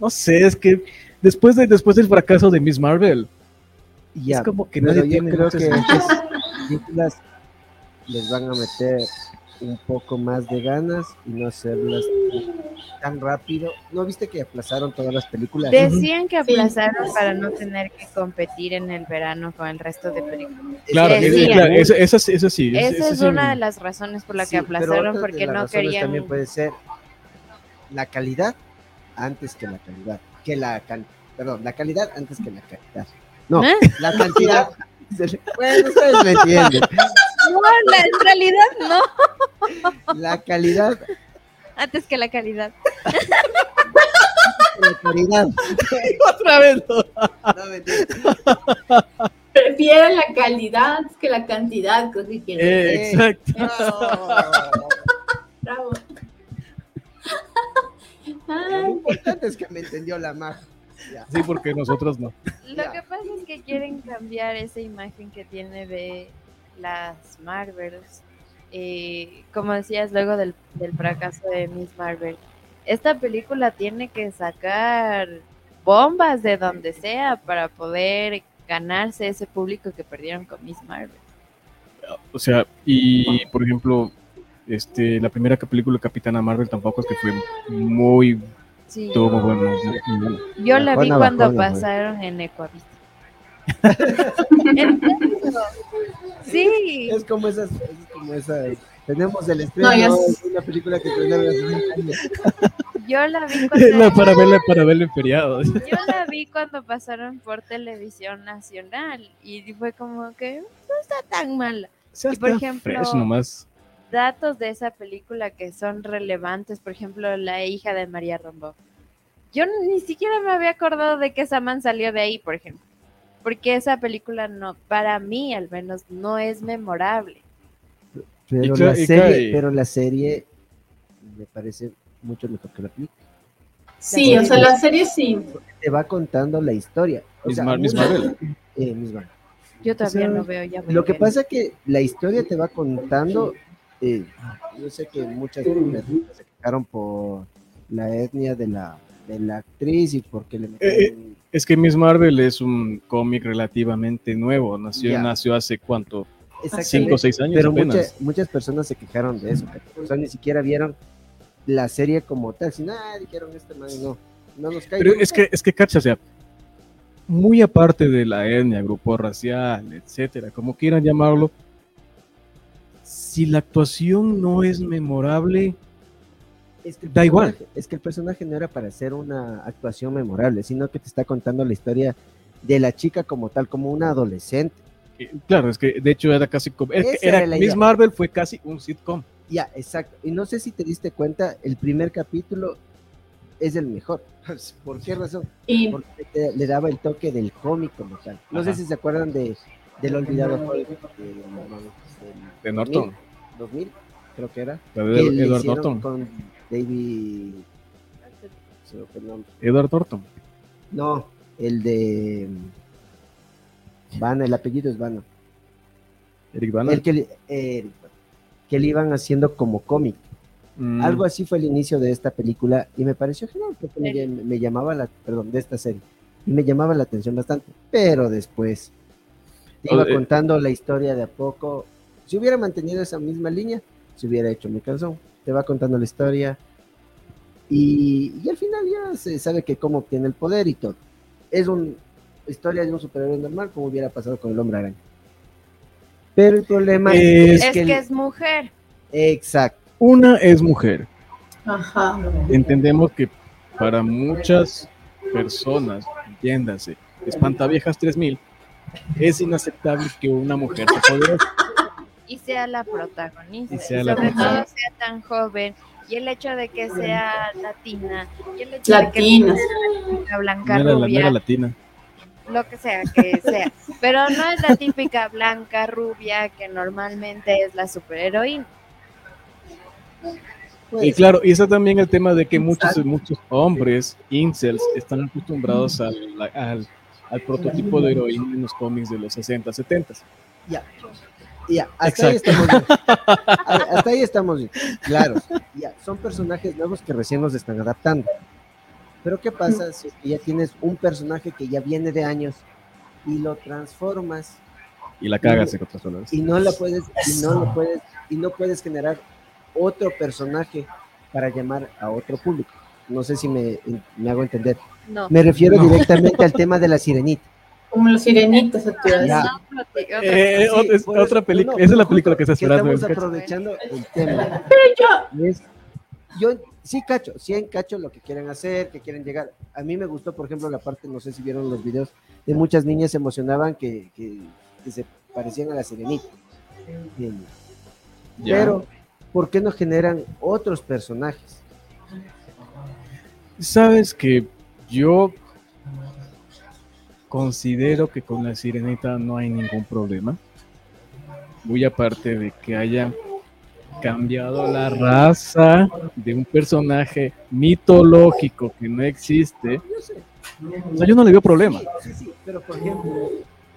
no sé es que después de después del fracaso de Miss Marvel Ya, es como que nadie yo tiene creo que películas les van a meter un poco más de ganas y no hacerlas tan rápido. ¿No viste que aplazaron todas las películas? Decían que Sí. aplazaron para no tener que competir en el verano con el resto de películas. claro, Sí, es- sí. claro, esa, esa, sí- esa sí esa- es sí una de las razones por la Sí, que aplazaron porque no querían. También puede ser la calidad antes que la calidad. Que la can- Perdón, la calidad antes que la calidad. No, ¿Eh? la cantidad. (laughs) bueno, ustedes (laughs) me entienden. No, la- en realidad no. La calidad Antes que la calidad. la calidad. otra vez no. Prefieren la calidad que la cantidad, creo que. Eh, exacto No. Bravo. Lo importante es que me entendió la magia. Sí porque nosotros no Lo Ya. que pasa es que quieren cambiar esa imagen que tiene de las Marvels. Eh, como decías luego del, del fracaso de Miss Marvel, esta película tiene que sacar bombas de donde sea para poder ganarse ese público que perdieron con Miss Marvel. O sea, y por ejemplo, este, la primera película de Capitana Marvel tampoco es que fue muy, Sí, todo bueno. ¿no? yo la vi cuando pasaron en Ecuavista. Sí, Es como esas, es como esas. Tenemos el estreno No, una película que estrenaron hace 20 años. yo la vi (laughs) cuando para verla, para verla en feriados. Yo la vi cuando pasaron por televisión nacional y fue como que no está tan mala. Y por ejemplo- nomás. Datos de esa película que son relevantes, por ejemplo, la hija de María Rombo. Yo ni siquiera me había acordado de que esa man salió de ahí, por ejemplo. Porque esa película no, para mí al menos, no es memorable. Pero, la serie, pero la serie me parece mucho mejor que la película. sí, o sea, la serie sí. Te va contando la historia. O Miss sea, Mar- Miss mucho- Marvel. eh, Miss Marvel. Yo todavía sea, no veo ya. Lo que pasa es que la historia te va contando. eh, yo sé que muchas personas se quejaron por la etnia de la, de la actriz y porque le metieron. Es que Miss Marvel es un cómic relativamente nuevo. Nació, nació hace cuánto, cinco o seis años Pero apenas. muchas, muchas personas se quejaron de eso. O sea, ni siquiera vieron la serie como tal, si nada, dijeron este man, no, no nos cae. Pero es que, es que, cacha, o sea, muy aparte de la etnia, grupo racial, etcétera, como quieran llamarlo, si la actuación no es memorable, Es que el Da igual. Es que el personaje no era para hacer una actuación memorable, sino que te está contando la historia de la chica como tal, como una adolescente. eh, claro, es que de hecho era casi como, era, era la Miss idea. Marvel fue casi un sitcom. Ya, exacto. Y no sé si te diste cuenta, el primer capítulo es el mejor. (laughs) ¿Por qué razón? Y Porque te- le daba el toque del cómic como tal. No Ajá. sé si se acuerdan de del olvidado Hulk del- De del Norton, 2000, creo que era. que de Edward Norton. Con David. se me fue el nombre. Edward Norton. No, el de. Vana, el apellido es Vana. Eric Bana. El que, le- eh, que le iban haciendo como cómic. Mm, Algo así fue el inicio de esta película y me pareció genial porque me, me llamaba la, perdón, de esta serie. Y me llamaba la atención bastante. Pero después te iba contando la historia de a poco. Si hubiera mantenido esa misma línea, se hubiera hecho mi canción. Te va contando la historia y, y al final ya se sabe que cómo obtiene el poder y todo. Es una historia de un superhéroe normal como hubiera pasado con el hombre araña. Pero el problema Es Es que, que el- es mujer. exacto. Una es mujer. ajá. Entendemos que para muchas personas, entiéndase, espantaviejas 3000, es inaceptable que una mujer sea poderosa. Y sea la protagonista. Y sea y la sobre todo sea tan joven. Y el hecho de que sea latina. Y el hecho de que sea una blanca No era, la, no rubia. era latina. lo que sea que sea. Pero no es la típica blanca rubia que normalmente es la superheroína. Pues, Y claro, y está también el tema de que muchos, muchos hombres, incels, están acostumbrados al, al, al prototipo de heroína en los cómics de los 60, 70. Ya, ya, hasta ahí estamos bien. (laughs) A- Hasta ahí estamos bien. Claro, ya, son personajes nuevos que recién los están adaptando. Pero ¿qué pasa si es que ya tienes un personaje que ya viene de años y lo transformas Y la cagas en otras palabras. y no la puedes y no lo puedes y no puedes generar otro personaje para llamar a otro público? No sé si me, me hago entender. No. Me refiero No. directamente (laughs) al tema de la sirenita. Como los sirenitos, se Eh, eso- otra película, no, esa es la película que está esperando. estamos aprovechando el tema. Yo, Es- yo sí cacho, sí en cacho lo que quieren hacer, que quieren llegar. A mí me gustó, por ejemplo, la parte, no sé si vieron los videos, de muchas niñas se emocionaban que, que- que se parecían a la sirenita. Bien. Ya. Pero, ¿por qué no generan otros personajes? Sabes que yo considero que con la sirenita no hay ningún problema. Muy aparte de que haya cambiado la raza de un personaje mitológico que no existe. Yo sé. O sea, yo no le veo problema. Sí, sí, pero por ejemplo,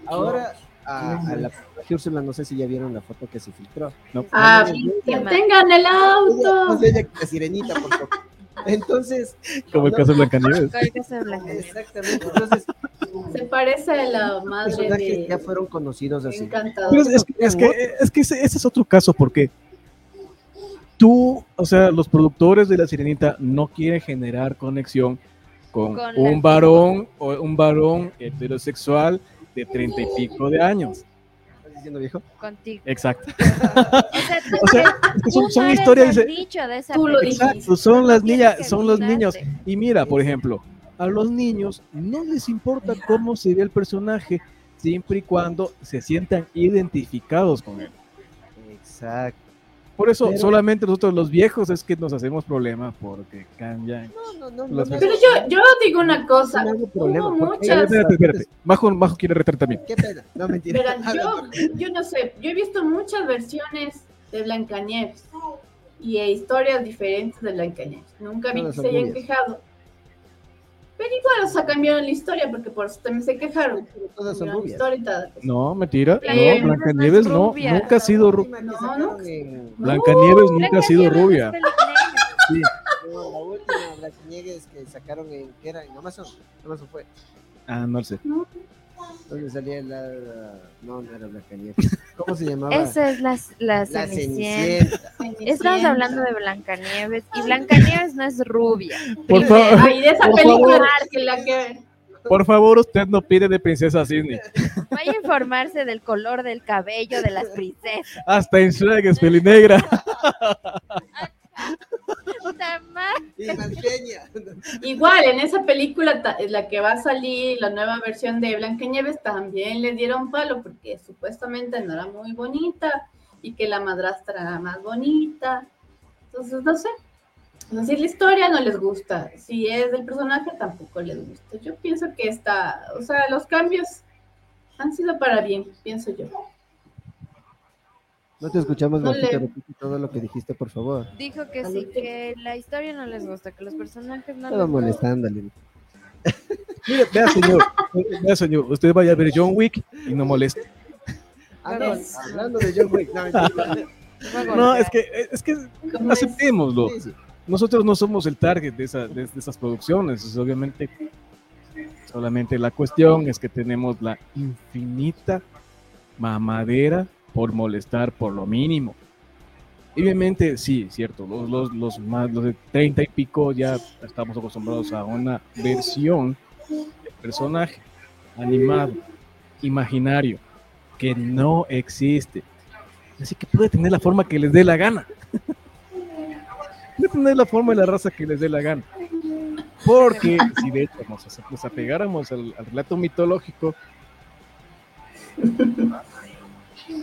ahora a, a la Úrsula, no sé si ya vieron la foto que se filtró. No, ah, ma. tengan el Ella- auto. más bella que la sirenita, por favor. Entonces, como el caso de Blancanieves. Exactamente. Entonces, Se parece a la madre personajes ya de fueron conocidos así. Encantador. Es, es que, es que, es que ese, ese es otro caso, porque tú, o sea, los productores de La Sirenita no quieren generar conexión con, Con un la- varón o un varón heterosexual de treinta y pico de años. ¿Estás diciendo viejo? Contigo. Exacto. (laughs) O sea, tú, O sea, es que son, historias. de- esa Tú lo película. Exacto, son las niñas, son los niños. Y mira, por ejemplo, a los niños no les importa cómo se ve el personaje, siempre y cuando se sientan identificados con él. Exacto. Por eso Pero- solamente nosotros los viejos es que nos hacemos problemas porque cambian. No, no, no. Pero yo, yo digo una cosa. no problema. Muchas- Espérate, espérate. Majo, Majo quiere retar también. Qué pena. No, mentira. Yo, yo no sé, yo he visto muchas versiones de Blancanieves y eh, historias diferentes de Blancanieves. Nunca vi que se hayan quejado. Pero igual, o sea, cambiaron la historia porque por eso también se quejaron. Todas son rubias. No, mentira. No, no es Blancanieves no, nunca ha sido rubia. Que No, no. Blancanieves nunca ha sido rubia. no, la última Blancanieves que sacaron en, ¿qué era? En Amazon. Amazon fue. Ah, no sé. No, donde salía la, no, no era Blancanieves. (laughs) ¿Cómo se llamaba? Esa es la, la, la Cenicienta. Cenicienta. Estamos hablando de Blancanieves y Blancanieves no es rubia. Por favor. Ay, de esa película que la que Por favor, usted no pide de princesa Disney. Vaya a informarse del color del cabello de las princesas. Hasta en Shrek es pelinegra. (laughs) Madre. Y igual en esa película la que va a salir la nueva versión de Blancanieves también le dieron palo porque supuestamente no era muy bonita y que la madrastra era más bonita. Entonces, no sé. No sé, si la historia no les gusta. Si es del personaje, tampoco les gusta. Yo pienso que está, o sea, los cambios han sido para bien, pienso yo. No te escuchamos, No repite todo lo que dijiste, por favor. Dijo que sí, que la historia no les gusta, que los personajes no Estaba les molestándole. (laughs) Mire, vea, señor. Vea, señor. Usted vaya a ver John Wick y no moleste. Ah, no, hablando de John Wick. No. No, es que, es que aceptémoslo. Nosotros no somos el target de, esa- de, de esas producciones. Es obviamente, solamente la cuestión es que tenemos la infinita mamadera por molestar por lo mínimo. Y obviamente, sí, cierto, los, los, los más, los de 30 y pico ya estamos acostumbrados a una versión de personaje animado, imaginario, que no existe. Así que puede tener la forma que les dé la gana. (laughs) puede tener la forma y la raza que les dé la gana. Porque si de hecho nos, nos apegáramos al, al relato mitológico,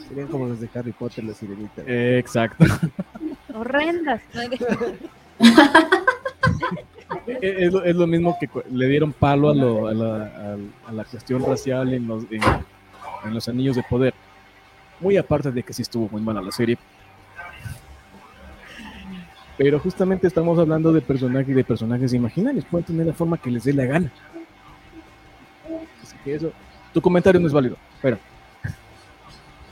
Serían como los de Harry Potter, los sirenitas. eh, exacto, (laughs) Horrendas. (laughs) es, es lo, es lo mismo que le dieron palo a, lo- a la, a- a la cuestión racial en los, en, en los anillos de poder. Muy aparte de que sí estuvo muy mala la serie. Pero justamente estamos hablando de personajes de personajes imaginarios. Pueden tener la forma que les dé la gana. Así que eso. Tu comentario no es válido. Pero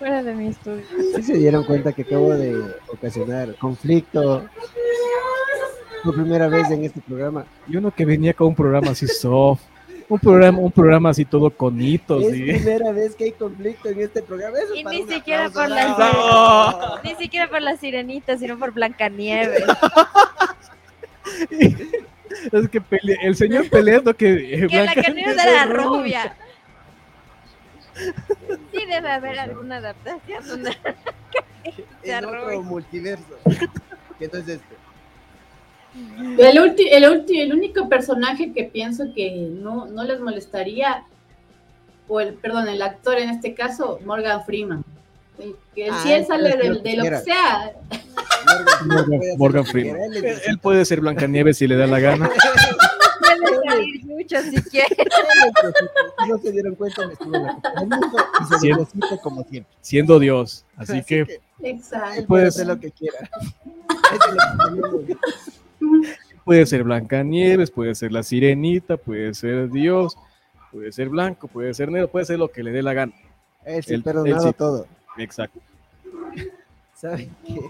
Fuera de mi estudio. Sí se dieron cuenta que acabo de ocasionar conflicto por primera vez en este programa. yo no que venía con un programa así soft. Un programa, un programa así todo con hitos. Es y- primera vez que hay conflicto en este programa. Eso Y ni siquiera por las-. Ni siquiera por la sirenita, sino por Blancanieves. (laughs) Es que pele- el señor peleando que, Que Blanca- Blancanieves era rubia. Sí debe haber alguna adaptación. donde- (laughs) En otro multiverso. Que no es este. El, ulti- el, ulti- el único personaje que pienso que no, no les molestaría, o el, perdón, el actor en este caso, Morgan Freeman. Que él, si Ah, él sale de, lo que de lo que quiera. sea, Morgan, Morgan Freeman. él puede ser Blancanieves si le da la gana. (laughs) Mucho si quiere. (laughs) Si no se dieron cuenta, me mundo y se necesito como siempre. Siendo Dios. Así que él exacto. puede hacer lo que quiera. Que (laughs) puede ser Blancanieves, puede ser la sirenita, puede ser Dios, puede ser blanco, puede ser negro, puede ser lo que le dé la gana. Él sí Él- perdonado él sí. todo. Exacto. ¿Saben qué?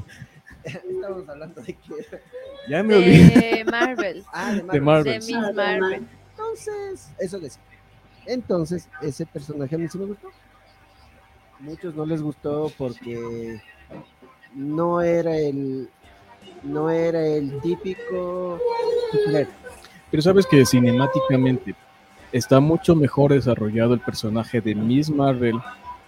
(laughs) Estamos hablando de qué. Ya me olvidé. De Marvel. Ah, de De Marvel. Marvel. De Miss Ah, de Marvel. Entonces, eso decía. Entonces, ese personaje a mí sí me gustó. Muchos no les gustó porque no era el no era el típico. Pero sabes que cinemáticamente está mucho mejor desarrollado el personaje de Miss Marvel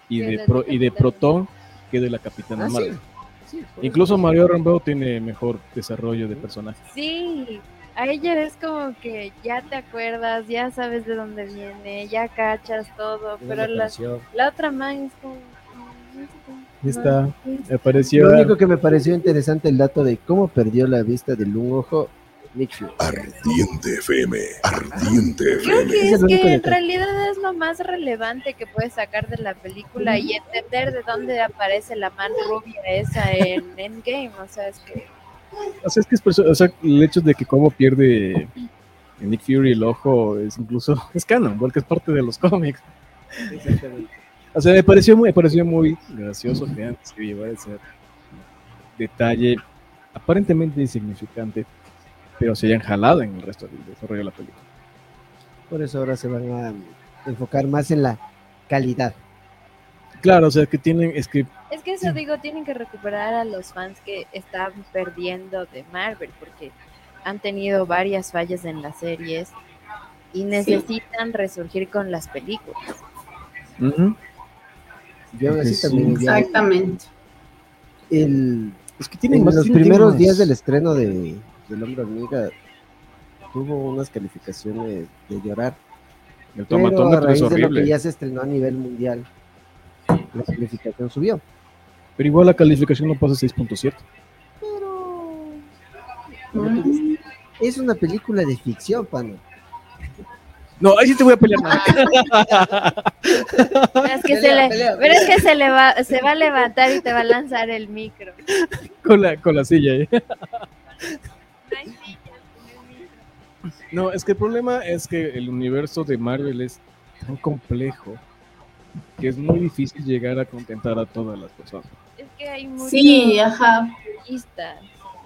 y Que de, de Pro- y de Proton que de la Capitana Ah. Marvel. Sí, Incluso eso. Mario Rambeau tiene mejor desarrollo de personaje. Sí, a ella es como que ya te acuerdas, ya sabes de dónde viene, ya cachas todo, ¿De pero la, la otra man es como... mm, cómo- Está, no, apareció. Lo único que me pareció interesante el dato de cómo perdió la vista del un ojo Nick Fury. Ardiente FM, Ardiente Creo FM. que Ese es que en realidad es lo más relevante que puedes sacar de la película y entender de dónde aparece la man rubia esa en Endgame, o sea, es que... O sea, es que es o sea, el hecho de que cómo pierde Nick Fury el ojo es incluso (laughs) es canon, porque es parte de los cómics. O sea, me pareció muy, me pareció muy gracioso que antes que llevara ese detalle aparentemente insignificante, pero se hayan jalado en el resto del desarrollo de la película. Por eso ahora se van a enfocar más en la calidad. Claro, o sea, que tienen, es que Es que eso digo, tienen que recuperar a los fans que están perdiendo de Marvel porque han tenido varias fallas en las series y necesitan resurgir con las películas. ujú, Yo así Sí. también Exactamente. el, es que tienen en más- los primeros días del estreno de del Hombre Hormiga tuvo unas calificaciones de llorar. el raíz de lo que ya se estrenó a nivel mundial, la calificación subió. Pero igual la calificación no pasa 6.7. Mm. Es una película de ficción, pana. No, ahí sí te voy a pelear. Pero es que, se, le, pelea, pero es que se, le va, se va a levantar y te va a lanzar el micro. con, la, con la silla. ¿eh? No, es que el problema es que el universo de Marvel es tan complejo que es muy difícil llegar a contentar a todas las personas. Es que hay muchos Sí, ajá. artistas.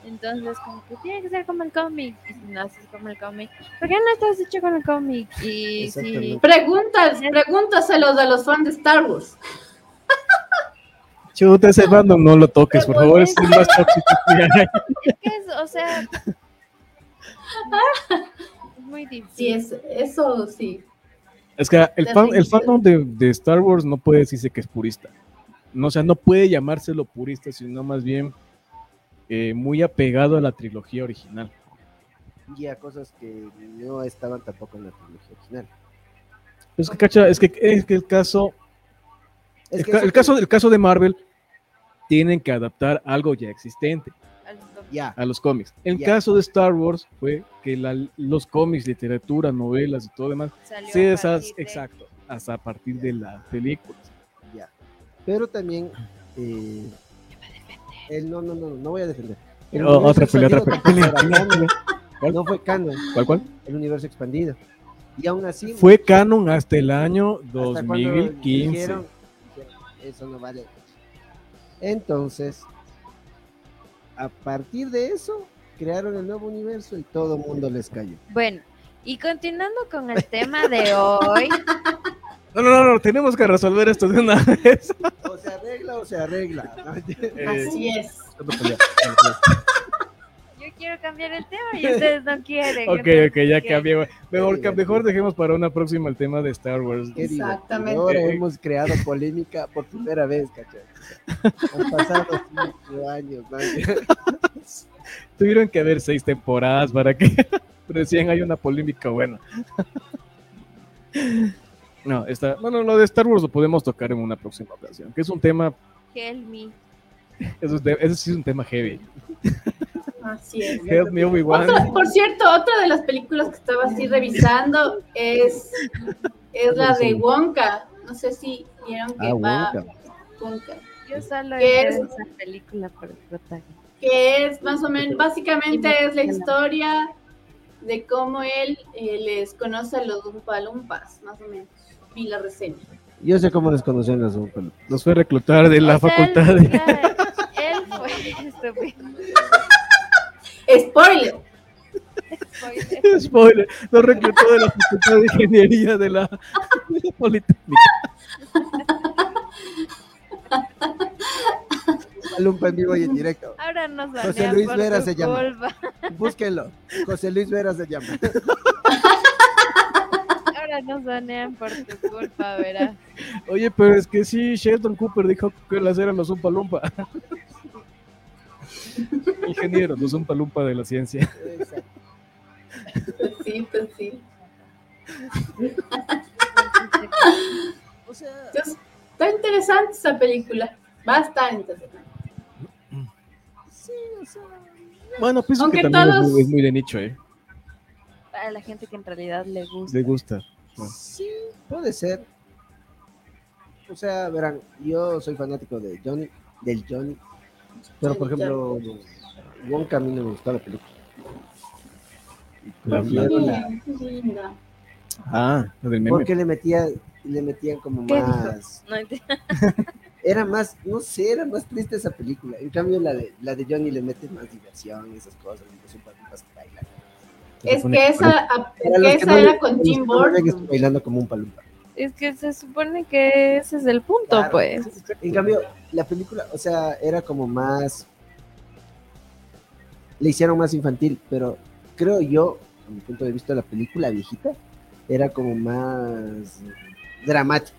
Entonces, como que tiene que ser como el cómic. Y si no haces como el cómic, ¿por qué no estás hecho con el cómic? Y si. Preguntas, pregúntaselos a los fans de Star Wars. Chuta, ese fandom no lo toques, por favor, es el más tóxico que hay. (laughs) es que es, o sea, (laughs) es muy difícil. Sí, es, eso sí. Es que el, fan, el fandom de, de Star Wars no puede decirse que es purista. No, o sea, no puede llamárselo purista, sino más bien eh, muy apegado a la trilogía original. Y a cosas que no estaban tampoco en la trilogía original. Es que, cacha, es que, es que el caso, Es el, ca- el caso, el caso de Marvel, tienen que adaptar algo ya existente Ya, a los cómics. El Ya. caso de Star Wars fue que la- los cómics, literatura, novelas y todo demás, Salió se a deshace, partir de- exacto, hasta a partir de las películas. ya. Pero también. Eh, el, no, no, no, no voy a defender. El universo otra pelea, otra pelea. (laughs) No fue canon, ¿Cuál, cuál? el universo expandido. Y aún así. Fue canon hasta el año hasta cuando 2015. dijeron- dijeron, eso no vale. Entonces, a partir de eso, crearon el nuevo universo y todo el mundo les cayó. Bueno, y continuando con el tema de hoy, (laughs) No, no, no, no, tenemos que resolver esto de una vez. O se arregla o se arregla. (laughs) Eh, Así es. Quiero cambiar el tema y ustedes no quieren. (laughs) Ok, entonces, ok, ya cambié. Mejor, dejemos para una próxima el tema de Star Wars. Exactamente. Ahora hemos creado (laughs) polémica por primera vez, ¿cachai? Han pasado cinco años. (laughs) Tuvieron que haber seis temporadas para que recién hay una polémica buena. No, está, bueno, lo de Star Wars lo podemos tocar en una próxima ocasión, que es un tema, Help me. eso, es de- eso sí es un tema heavy. Así es. Help me Obi-Wan. Otra- por cierto, otra de las películas que estaba así revisando es, es la de Wonka. No sé si vieron que Ah, va Wonka. Wonka. Yo solo ¿Qué he es? esa película por el protagonista. que es más o menos, básicamente es la historia de cómo él eh, les conoce a los Lumpas, más o menos. Vi la reseña. Yo sé cómo les conocían las Oompa Nos fue a reclutar de la O sea, facultad él, de... él fue. (laughs) Spoiler. Spoiler. Spoiler, nos reclutó de la facultad de ingeniería de la, de la Politécnica. Lumpa en vivo y en directo. Ahora nos José Luis por Vera se llama. culpa. Búsquenlo. José Luis Vera se llama. Ahora nos banean por tu culpa, verás. Oye, pero es que sí, Sheldon Cooper dijo que las eran los Umpa Lumpa. (laughs) Ingenieros, los Umpa Lumpa de la ciencia. Pues sí, pues sí. (laughs) O sea, Entonces, está interesante esa película. Va a estar interesante. Bueno, pienso Aunque que también es todos- muy, es muy de nicho, ¿eh? Para la gente que en realidad le gusta. Le gusta. sí, puede ser. O sea, verán, yo soy fanático de Johnny, del Johnny. Pero por ejemplo, Wonka a mí no me gustó la película. La- Prefiero la-. Ah, lo del meme. porque le metía, le metían como ¿Qué más. No entiendo. (laughs) Era más, no sé, era más triste esa película. En cambio, la de, la de Johnny le mete más diversión y esas cosas. Y los Oompa-Loompas que bailan. Es que esa, a- que esa no era le- con Tim Burton. bailando como un palumpa. Es que se supone que ese es el punto, Claro. pues. En cambio, la película, o sea, era como más. Le hicieron más infantil, pero creo yo, a mi punto de vista, la película viejita era como más dramática.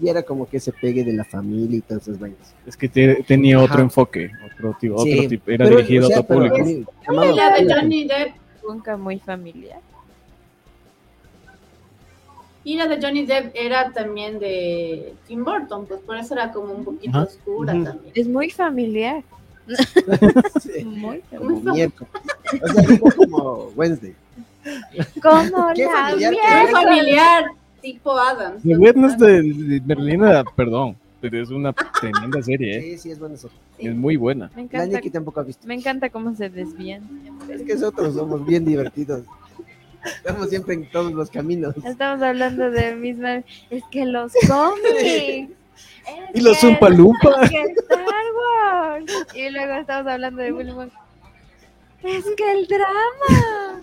Y era como que se pegue de la familia y todas esas vainas. Es que te- tenía otro enfoque, otro tipo, Sí, otro tipo, era pero, dirigido o sea, a otro público. Y la de Johnny Depp, Nunca muy familiar. Y la de Johnny Depp era también de Tim Burton, pues por eso era como un poquito Ajá. oscura Ujú. también. Es muy familiar. Sí, Muy como miércoles. O sea, tipo como Wednesday. Como Qué la familiar que familiar, tipo Adams. The Wednesday de, de Merlina, perdón, pero es una tremenda serie, ¿eh? Sí, sí, es bueno eso. es muy buena. Me encanta, tampoco ha visto. me encanta cómo se desvían. Es que nosotros somos bien divertidos. Estamos siempre en todos los caminos. Estamos hablando de misma. Es que los (laughs) cómics. Y los Zumpa Lumpa. es que Star Wars. Y luego estamos hablando de Willy Wonka. Es que el drama.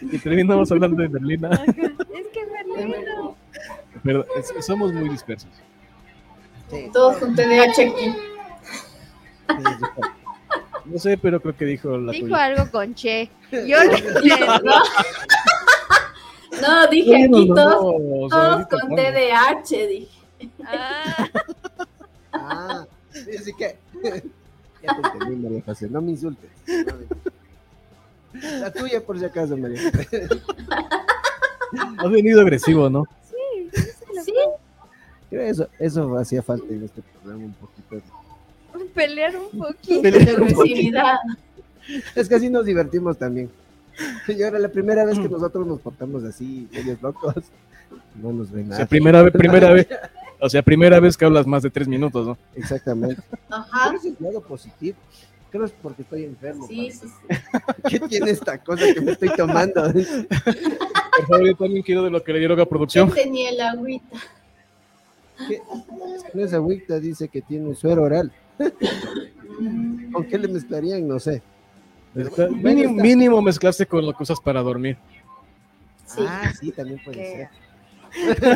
Y terminamos hablando de Merlina. Ajá, Es que Merlino. Pero es- somos muy dispersos. Sí, Todos con TDAH aquí. Sí, sí. No sé, pero creo que dijo la Dijo tuya. algo con Che. (laughs) Yo lo entendí. (laughs) No, dije No, aquí no, todos, no, todos con. TDAH, dije. Ah, (laughs) Ah, sí, así que. Ya te entendí, María José. No me insultes. La tuya, por si acaso, María José. Has venido agresivo, ¿no? Sí, Creo eso, eso hacía falta en este programa un poquito. Pelear un poquito. (laughs) Pelear un poquito. Es que así nos divertimos también. Y ahora la primera vez que nosotros nos portamos así, medios locos, no nos ven O nada. sea, primera vez, primera vez, (laughs) o sea, primera vez que hablas más de tres minutos, ¿no? Exactamente. Ajá. Pero es el lado positivo. Creo es porque estoy enfermo. Sí, padre. sí, sí. (laughs) ¿Qué tiene esta cosa que me estoy tomando? Por favor, yo también quiero de lo que le dieron a Yo producción. tenía el agüita. ¿Qué? Es que no es agüita, dice que tiene suero oral. (laughs) ¿Con qué le mezclarían? No sé. Está- mínimo, mínimo mezclaste con lo que usas para dormir. Sí. Ah, sí, también puede ¿Qué? ser. (laughs)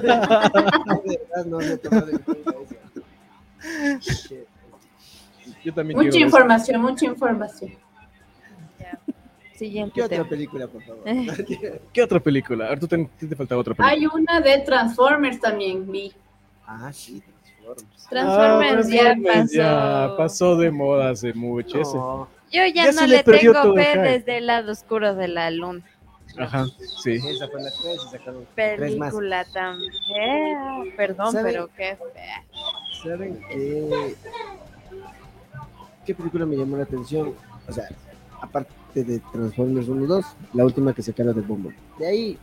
No, de verdad, no. Yo también Mucha eso. información, mucha información. Siguiente ¿Qué otra película, por favor? (laughs) ¿Qué otra película? A ver, tú te, te- te faltaba otra película. Hay una de Transformers también, vi. Ah, sí, Transformers. Transformers Ah, ya pasó. ya pasó de moda hace mucho. ese. No, Yo ya, Ya no se le le tengo fe desde el lado oscuro de la luna. Ajá, sí. esa fue la 3 y sacaron tres. Película tan fea. Perdón, pero qué fea. ¿Saben qué? ¿Qué película me llamó la atención? O sea, aparte de Transformers 1 y 2, la última que sacaron de Bumblebee. De ahí,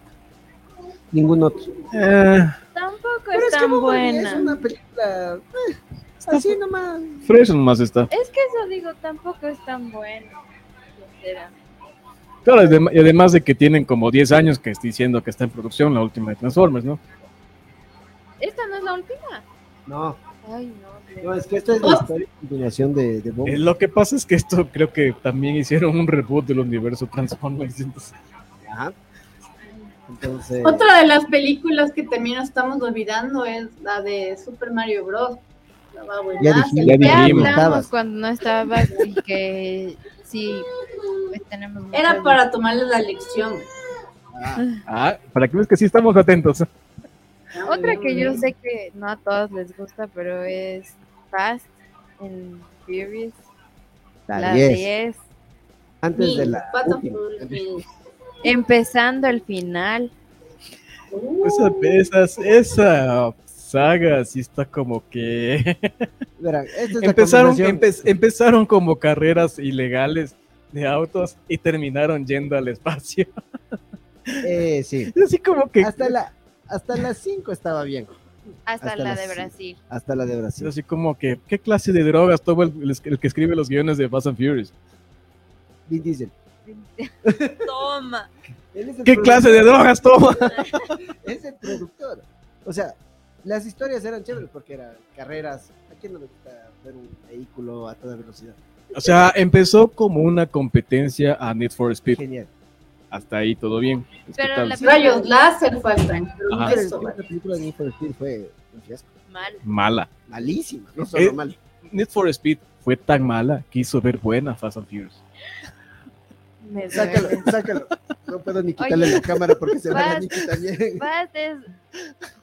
ningún otro. Eh, Tampoco Pero es tan buena. es una película eh, así nomás. fresh nomás está. Es que eso digo, tampoco es tan buena. sinceramente. Claro, y además de que tienen como 10 años que estoy diciendo que está en producción la última de Transformers, ¿no? Esta no es la última. No, Ay, no. no, es que esta es la historia de continuación de, de Eh, lo que pasa es que esto creo que también hicieron un reboot del universo Transformers. entonces- Ajá. Entonces, Otra de las películas que también estamos olvidando es la de Super Mario Bros. Ya dijimos, Ya Ya hablamos cuando no estabas y que sí, pues tenemos Era muchas- para tomarle la lección. ah, Ah, para que veas que sí estamos atentos. Otra que yo sé que no a todos les gusta, pero es Fast and Furious, la la 10, 10, antes de la Fast and última. Empezando el final. Uh, Esa, esas- esa saga sí está como que... (laughs) Verán, esta es la empezaron, conversación- empe- empezaron como carreras ilegales de autos y terminaron yendo al espacio. (laughs) Eh, sí. Así como que... Hasta la hasta las 5 estaba bien, Hasta, Hasta la de. Brasil. hasta la de Brasil. Así como que, ¿qué clase de drogas toma el, el- el que escribe los guiones de Fast and Furious? Vin Diesel. (laughs) Toma. Él es el ¿Qué productor. clase de drogas toma? (laughs) Es el productor. O sea, las historias eran chéveres porque eran carreras. ¿A quién no le gusta ver un vehículo a toda velocidad? O sea, empezó como una competencia a Need for Speed. Genial. hasta ahí todo bien. Pero la- Rayos láser fue la película de Need for Speed fue un fiasco. Mal. Mala. Malísima, no solo Eh, mal. Need for Speed fue tan mala que hizo ver buena Fast and Furious. Me Sácalo, sácalo. No puedo ni quitarle la cámara porque se va la Vas- Nikki también. Es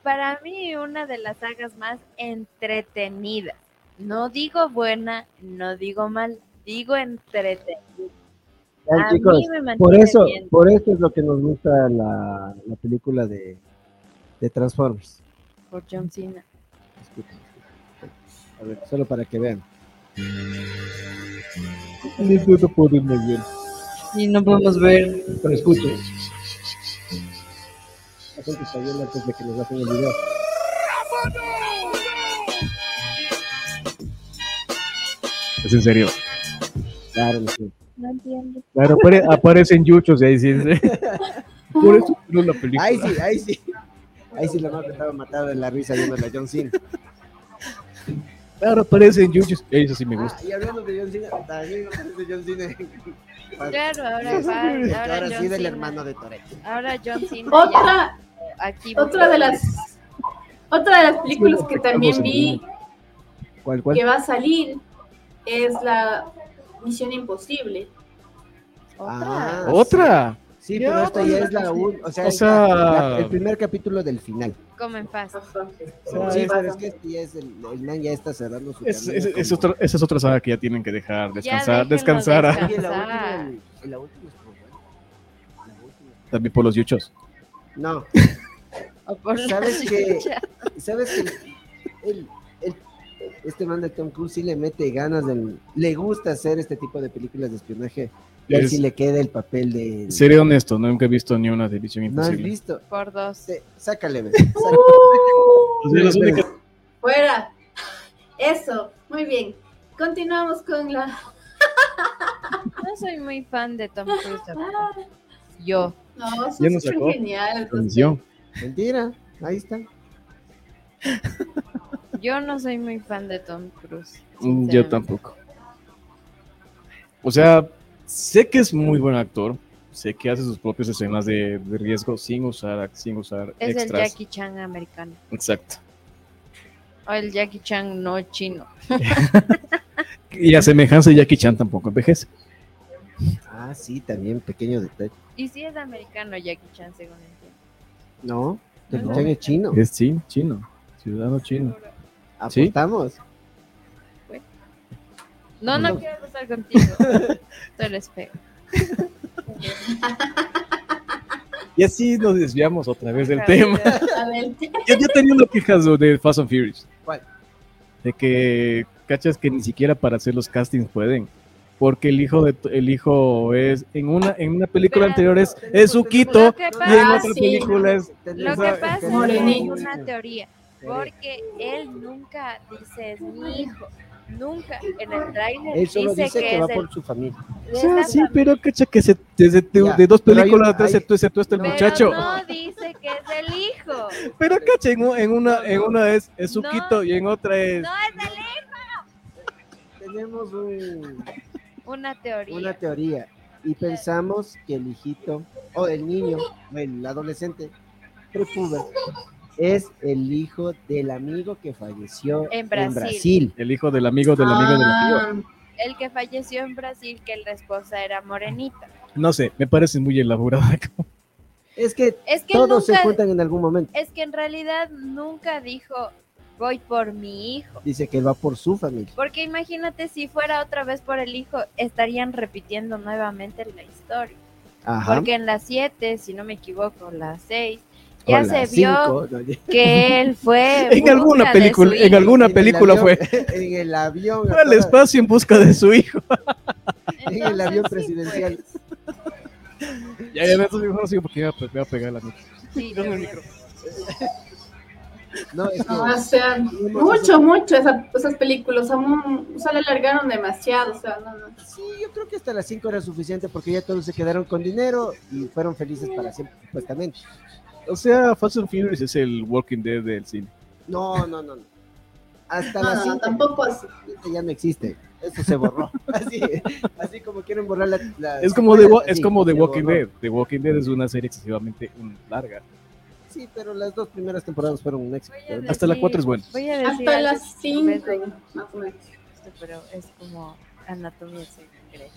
para mí una de las sagas más entretenidas. No digo buena, no digo mal, digo entretenida. Ay, A chicos, mí me mantiene por eso, por eso es lo que nos gusta la, la película de, de Transformers. Por John Cena. A ver, solo para que vean. Y no podemos ver. Pero escuchen. La gente está viendo antes de que nos hacen el video. Es en serio. Claro, no sé. No entiendo. Claro, apare- aparecen yuchos y ahí sí. (laughs) Por eso no la película. Ahí sí, ahí sí. Ahí sí la más estaba matada de la risa viendo a la John Cena. Claro, aparecen yuchos. Eso sí me gusta. Ah, y hablando de John Cena, también aparece John Cena. Claro, ahora (laughs) Sí, va. que Ahora, ahora John sí del Cena. hermano de Toretto. Ahora John Cena. Otra, ya aquí otra de las otra de las películas que también vi ¿Cuál, cuál? que va a salir es la Misión Imposible. Otra. Ah, Otra. Sí, pero esta ya es la un, o sea, O es sea- la- la- el primer capítulo del final. Comen fast. Sí, pero es que este ya es el, el man ya está cerrando su Es, es, es como- otra, esa es otra saga que ya tienen que dejar descansar. descansar la última, el- la última también por los yuchos. No, (laughs) O por ¿Sabes chucha. ¿sabes que el- este man de Tom Cruise sí le mete ganas, del- le gusta hacer este tipo de películas de espionaje? Y Es- sí le queda el papel de... Seré honesto, nunca he visto ni una de Misión ¿No has Imposible. visto? Por dos. Sí, sácale, ve. (laughs) O sea, las únicas- Fuera. Eso, muy bien. Continuamos con la. (laughs) No soy muy fan de Tom Cruise. tampoco. Yo. No, son nos sacó. geniales. Atención. Mentira, ahí está. (laughs) Yo no soy muy fan de Tom Cruise. Mm, Yo tampoco. O sea, sé que es muy buen actor. Sé que hace sus propias escenas de, de riesgo sin usar, sin usar Es el. Jackie Chan americano. Exacto. O el Jackie Chan no chino. (laughs) Y a semejanza de Jackie Chan tampoco envejece. Ah, sí, también pequeño detalle. Y sí es americano Jackie Chan, según entiendo. No, No. Chan es chino. Es chino, chino. Ciudadano chino. ¿Sí? Apostamos. No, no No. quiero pasar contigo. (laughs) Eres feo. Y así nos desviamos otra vez del tema. Yo, yo tenía una queja de Fast and Furious. ¿Cuál? De que, cachas, que ni siquiera para hacer los castings pueden. Porque el hijo de el hijo es en una en una película Pero- anterior es, es Suquito Lo que y en pasa, otra sí. película es lo que pasa es que es una teoría. Porque él nunca dice es mi hijo. Nunca. En el trailer Él solo dice, dice que, que va por su familia. O sea, sí, familia. pero cacha que se, desde de, Ya, de dos películas atrás se tueste el Pero muchacho. no dice que es el hijo. Pero cacha, en, un- en una en una es, es No. Suquito y en otra es No es el hijo. Tenemos un- Una teoría. una teoría y pensamos que el hijito o el niño o el adolescente prepuber es el hijo del amigo que falleció En Brasil. Brasil. el hijo del amigo del amigo del amigo. Ah, El que falleció en Brasil, que la esposa era morenita. No sé, me parece muy elaborada. Es que Es que todos se juntan en algún momento. es que en realidad nunca dijo voy por mi hijo. Dice que él va por su familia. Porque imagínate si fuera otra vez por el hijo, estarían repitiendo nuevamente la historia. Ajá. Porque en las 7, si no me equivoco, las 6, O ya se vio que él fue (laughs) En alguna película, en alguna película avión- fue (laughs) En el avión. fue al espacio en busca de su hijo. (laughs) En el avión sí, presidencial. Ya, ya me estoy mejor así porque me va a pe- me va a pegar la noche. sí, el micro. No, es que- no, o sea, mucho, mucho esa- esas películas. O sea, mu- o sea, le alargaron demasiado. O sea, no, no. Sí, yo creo que hasta las 5 era suficiente porque ya todos se quedaron con dinero y fueron felices para siempre, supuestamente. O sea, Fast and Furious es el Walking Dead del cine. No, no, no. no. Hasta No, las no, 5 tampoco así. ya no existe. Eso se borró. (laughs) Así, así como quieren borrar la. la- Es como, así, es como The Walking borró. Dead. The Walking Dead es una serie excesivamente larga. Sí, pero las dos primeras temporadas fueron un éxito. Voy a Hasta la decir- cuatro es buena. Voy a decir Hasta las en vez 5, de más o menos. pero es como anatomía sin Grey.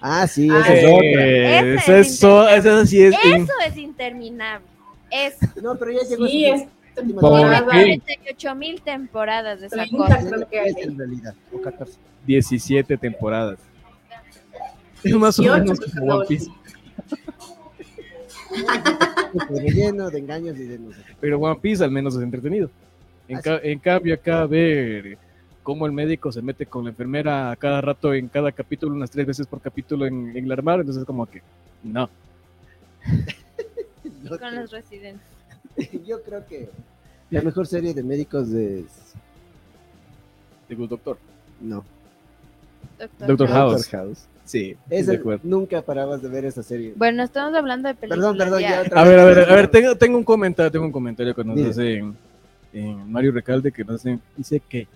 Ah, sí, esa es otra. Eso, es sí es. in- Eso es interminable. Es No, pero ya llegó Sí, su- es ¿Por temporada. qué? 48 mil temporadas de esa 30 cosa. en realidad. O 14. 17 temporadas. Es (laughs) más o 18 menos como One Piece. (laughs) De relleno, de engaños y de no sé. Pero One Piece al menos es entretenido. En, ca- en cambio, acá ver cómo el médico se mete con la enfermera a cada rato en cada capítulo, unas tres veces por capítulo en, en el armario, entonces como que no. No Con los residentes. (laughs) Yo creo que la mejor serie de médicos es. The Good Doctor. No. Doctor Doctor House. House. Doctor House. Sí, de acuerdo. nunca parabas de ver esa serie. Bueno, estamos hablando de películas. Perdón, perdón, ya. ya. otra A vez. ver, a ver, a ver, tengo, tengo un comentario, tengo un comentario que nos Dile. hace en, en Mario Recalde que nos hace- dice que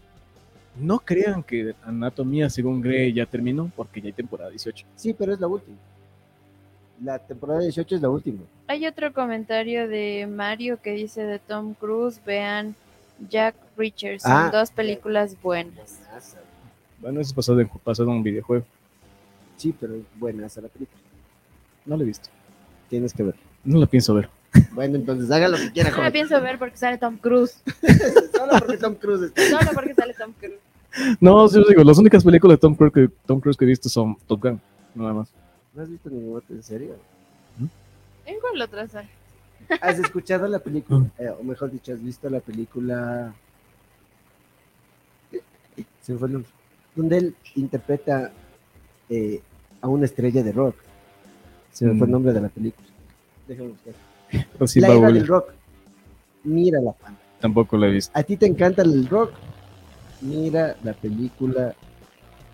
no crean que Anatomía según Grey ya terminó porque ya hay temporada 18. Sí, pero es la última. La temporada 18 es la última. Hay otro comentario de Mario que dice de Tom Cruise, vean Jack Reacher, son Ah. dos películas buenas. Bueno, eso es pasado en, pasado en un videojuego. Sí, pero es buena esa la película. No lo he visto. Tienes que ver. No la pienso ver. Bueno, entonces haga lo que quiera No la pienso ver porque sale Tom Cruise, (laughs) Solo porque Tom Cruise está. solo porque sale Tom Cruise. No, sí os digo, las únicas películas de Tom Cruise que, Tom Cruise que he visto son Top Gun, nada más. ¿No has visto ninguna otra en serio? ¿En cuál otra? ¿Has escuchado la película? (laughs) Eh, o mejor dicho, ¿has visto la película? Se me fue el nombre. Donde él interpreta eh, a una estrella de rock. Se me fue el Mm. nombre de la película. Déjame buscar. (laughs) Pero sí, la era del rock. Mira la pan. Tampoco la he visto. ¿A ti te encanta el rock? Mira la película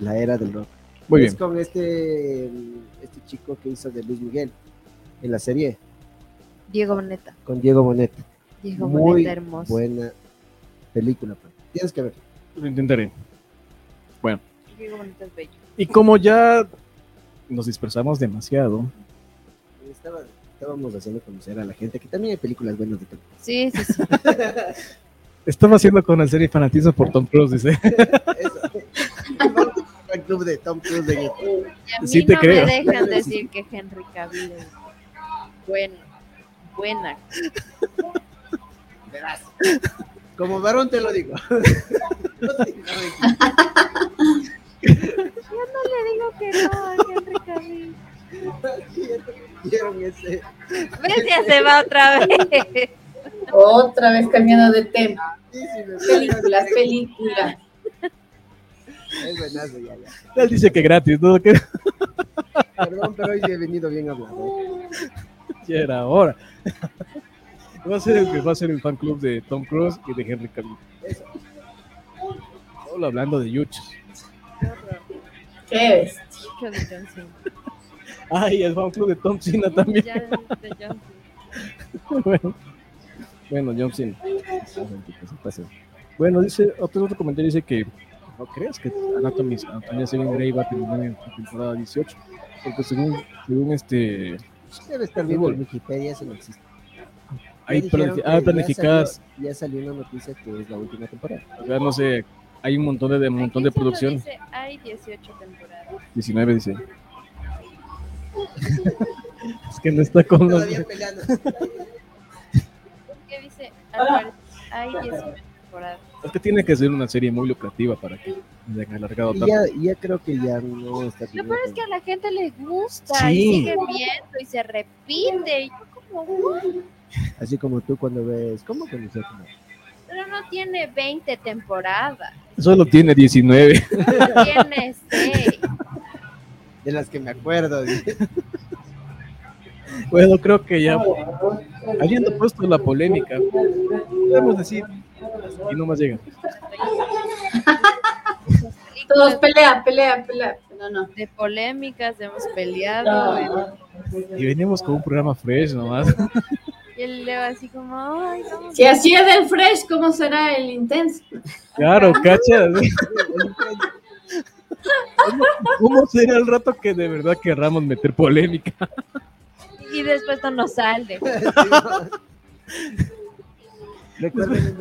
La era del rock. Muy es bien. con este, este chico que hizo de Luis Miguel en la serie, Diego Boneta. con Diego Bonet. Diego Muy Boneta hermoso. buena película. pan. Tienes que ver. Lo intentaré. Diego Boneta es bello. Y como ya nos dispersamos demasiado, Estaba- estábamos haciendo conocer a la gente que también hay películas buenas de Tom Cruise. Sí, sí, sí. (laughs) estaba haciendo con la serie fanatismo por Tom Cruise, dice. (laughs) Eso. (laughs) Al club de Tom Cruise de YouTube. Y a mí Sí te no creo. me dejan decir que Henry Cavill es bueno, buena. Verás. Como varón te lo digo. (laughs) No te- No le digo que no a Henry Cavill. Vieron ese. ¿Ves? Ya se va otra vez. Otra vez cambiando de tema. Sí, sí, me- Películas, películas. Es buenazo, ya, ya. Él dice que gratis, ¿no? Que Perdón, pero hoy sí he venido bien hablado. ya era hora. Va a ser el que va a ser el fan club de Tom Cruise y de Henry Cavill. Solo hablando de yuchos. ¿Qué Cena. Ay, el fan club de Tom Cena también. (laughs) Bueno, bueno, John Cena. Bueno, dice, otro, otro comentario dice que no crees que Anatomy, Anatomía según Grey va a terminar en la temporada 18, porque según, según este, Debe estar viendo en Wikipedia, eso no existe. hay Ya dijeron planifi- que ah, ya planificadas, salió- Ya salió una noticia que es la última temporada. o sea, no sé, hay un montón de, de un montón de producción, dice, hay 18 temporadas. 19 dice. (laughs) es que no está con los... Todavía peleando. (laughs) ¿Qué dice? Hay 18 temporadas. Es que tiene que ser una serie muy lucrativa para que se haya alargado tanto. ya, ya creo que ya no está Lo peor es que a la gente le gusta Sí. y sigue viendo y se repite. Y yo como, "Uy, Así como tú cuando ves, ¿cómo que no sé cómo? pero no tiene 20 temporadas, Solo tiene 19. (laughs) tiene 6. De las que me acuerdo. bueno, creo que ya, habiendo puesto la polémica, podemos decir, y no más llega. (laughs) Todos pelea, pelea, pelea. No, no. De polémicas hemos peleado. Y venimos con un programa fresh nomás. Y el Leo así como, ay. Si así es del fresh, ¿cómo será el intenso? Claro, (laughs) cacha. ¿Cómo, cómo será el rato que de verdad querramos meter polémica? Y después no nos sale. (laughs) Recuerden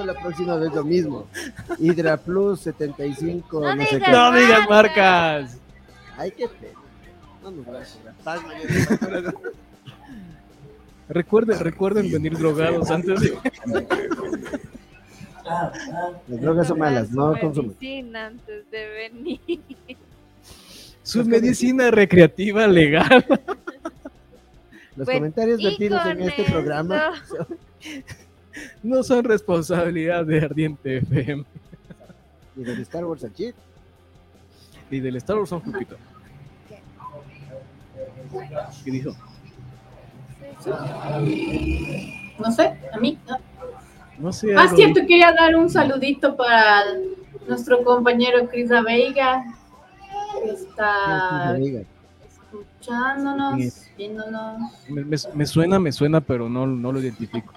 en la próxima vez lo mismo. Hydra Plus 75. No No, sé digas qué. No digas marcas. Ay, qué pena. No nos a. Recuerden, recuerden venir drogados antes de... (laughs) Las drogas son malas, no consumen. Medicina antes de venir. Su medicina recreativa legal. Los Pues, comentarios vertidos en este programa (laughs) No son responsabilidad de Ardiente FM y del Star Wars al chip. y del Star Wars son Jupiter. ¿Qué dijo? No sé, a mí. no. No sé. Ah, cierto, quería dar un saludito para nuestro compañero Cris Veiga, que está Amiga. escuchándonos, viéndonos. Me, me- me suena, me suena, pero no, no lo identifico.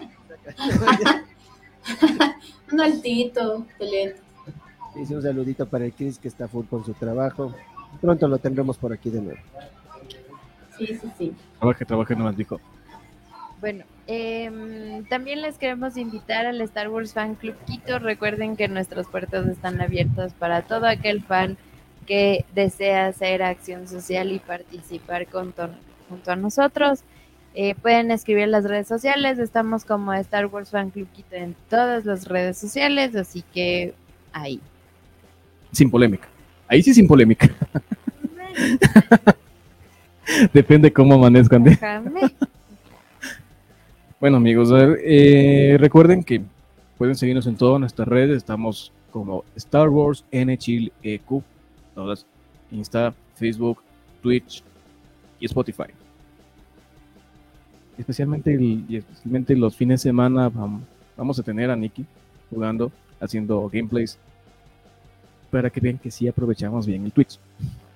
(laughs) Un altito, excelente. Dice un saludito para el Chris que está full con su trabajo. Pronto lo tendremos por aquí de nuevo. Sí, sí, sí. Trabaje, trabaje, no más dijo. Bueno, em, también les queremos invitar al Star Wars Fan Club Quito. Recuerden que nuestras puertas están abiertas para todo aquel fan que desea hacer acción social y participar con to- junto a nosotros. Eh, pueden escribir en las redes sociales. Estamos como Star Wars Fan Club Quito en todas las redes sociales, así que ahí. Sin polémica. Ahí sí sin polémica. (laughs) Depende cómo amanezcan. (laughs) Bueno, amigos, ver, eh, recuerden que pueden seguirnos en todas nuestras redes. Estamos como Star Wars NHILEQ, todas: Insta, Facebook, Twitch y Spotify. Especialmente, el- y especialmente los fines de semana vam- vamos a tener a Nikki jugando, haciendo gameplays para que vean que sí aprovechamos bien el Twitch.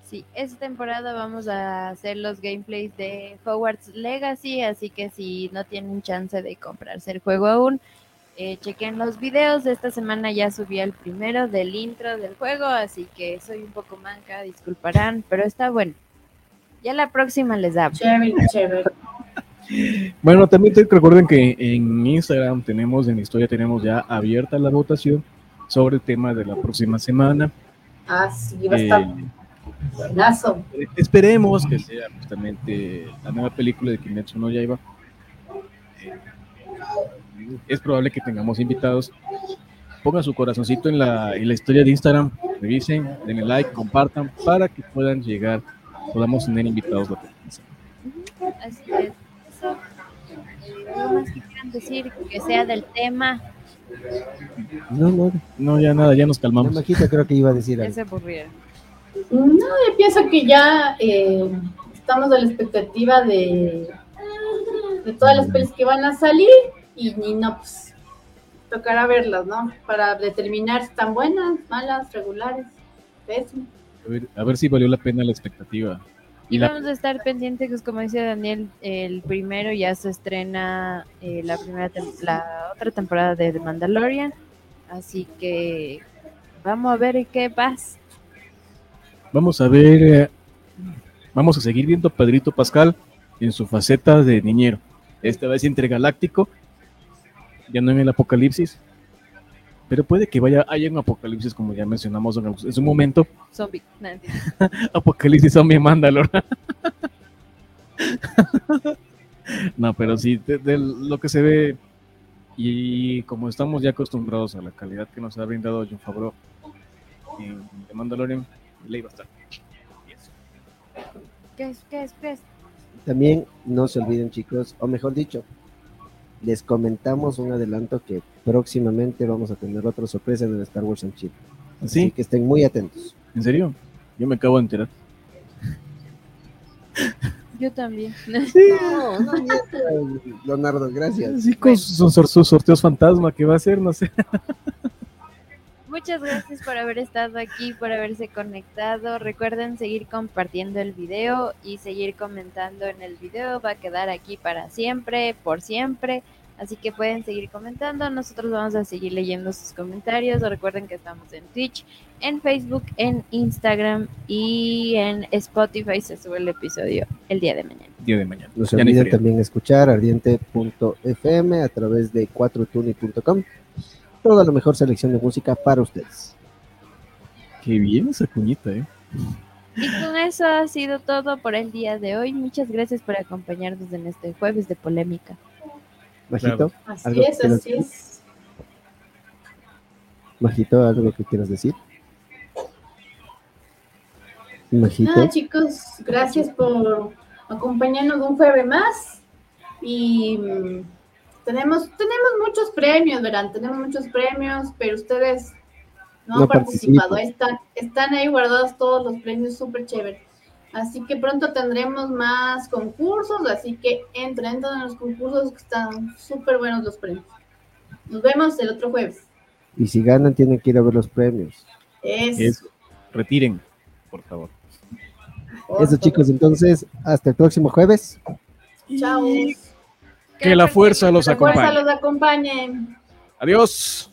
Sí, esta temporada vamos a hacer los gameplays de Hogwarts Legacy, así que si no tienen chance de comprarse el juego aún, eh, chequen los videos. Esta semana ya subí el primero del intro del juego, así que soy un poco manca, disculparán, pero está bueno. Ya la próxima les hablo. Chévere, chévere. Bueno, también te- recuerden que en Instagram tenemos, en historia tenemos ya abierta la votación sobre el tema de la próxima semana. Ah, sí, va a estar Eh, buenazo. esperemos que sea justamente la nueva película de Kimetsu no Yaiba. Eh, es probable que tengamos invitados. Pongan su corazoncito en la, en la historia de Instagram, revisen, denle like, compartan para que puedan llegar, podamos tener invitados. la próxima semana. Así es. ¿Algo más que quieran decir que sea del tema? No, no, no, ya nada, ya nos calmamos. majita creo que iba a decir algo. No, yo pienso que ya eh, estamos a la expectativa de, de todas las pelis que van a salir y, y no, pues tocará verlas, ¿no? Para determinar si están buenas, malas, regulares, pésimas. A ver, a ver si valió la pena la expectativa. Y la- vamos a estar pendientes, pues, como dice Daniel, el primero ya se estrena eh, la primera la otra temporada de The Mandalorian, así que vamos a ver qué pasa. Vamos a ver, eh, vamos a seguir viendo a Pedrito Pascal en su faceta de niñero. Esta vez intergaláctico, ya no en el apocalipsis. Pero puede que vaya, haya un apocalipsis, como ya mencionamos en, en su momento. Zombie. No, (laughs) Apocalipsis zombie Mandalor. (laughs) no, pero sí, de, de lo que se ve y como estamos ya acostumbrados a la calidad que nos ha brindado John Favreau en The Mandalorian, le iba a estar. ¿Qué es? ¿Qué es? ¿Qué es? También no se olviden, chicos, o mejor dicho, les comentamos un adelanto que próximamente vamos a tener otra sorpresa en el Star Wars en Chile. Así ¿Sí? que estén muy atentos. ¿En serio? Yo me acabo de enterar. Yo también. (laughs) No, no mientas, Leonardo, gracias. Sí, con sus, sorteos fantasma que va a hacer, no sé. (laughs) Muchas gracias por haber estado aquí, por haberse conectado. Recuerden seguir compartiendo el video y seguir comentando en el video. Va a quedar aquí para siempre, por siempre. Así que pueden seguir comentando. Nosotros vamos a seguir leyendo sus comentarios. Recuerden que estamos en Twitch, en Facebook, en Instagram y en Spotify. Se sube el episodio el día de mañana. Día de mañana. No se olviden también escuchar ardiente.fm a través de 4tuni.com. Toda la mejor selección de música para ustedes. Qué bien esa cuñita, ¿eh? Y con eso ha sido todo por el día de hoy. Muchas gracias por acompañarnos en este jueves de polémica. Majito, Claro. Así ¿Algo es, así es. Majito, algo que quieras decir. Majito, Nada, chicos, gracias por acompañarnos un jueves más. Y mm, tenemos, tenemos muchos premios, verán, tenemos muchos premios, pero ustedes no, No han participado. están, están ahí guardados todos los premios, súper chévere. Así que pronto tendremos más concursos, así que entren, entren en los concursos que están súper buenos los premios. Nos vemos el otro jueves. y si ganan tienen que ir a ver los premios. Eso. Eso. Retiren, por favor. por Eso favor. chicos, entonces hasta el próximo jueves. Chao. Que la fuerza los La fuerza acompañe. los acompañe. Adiós.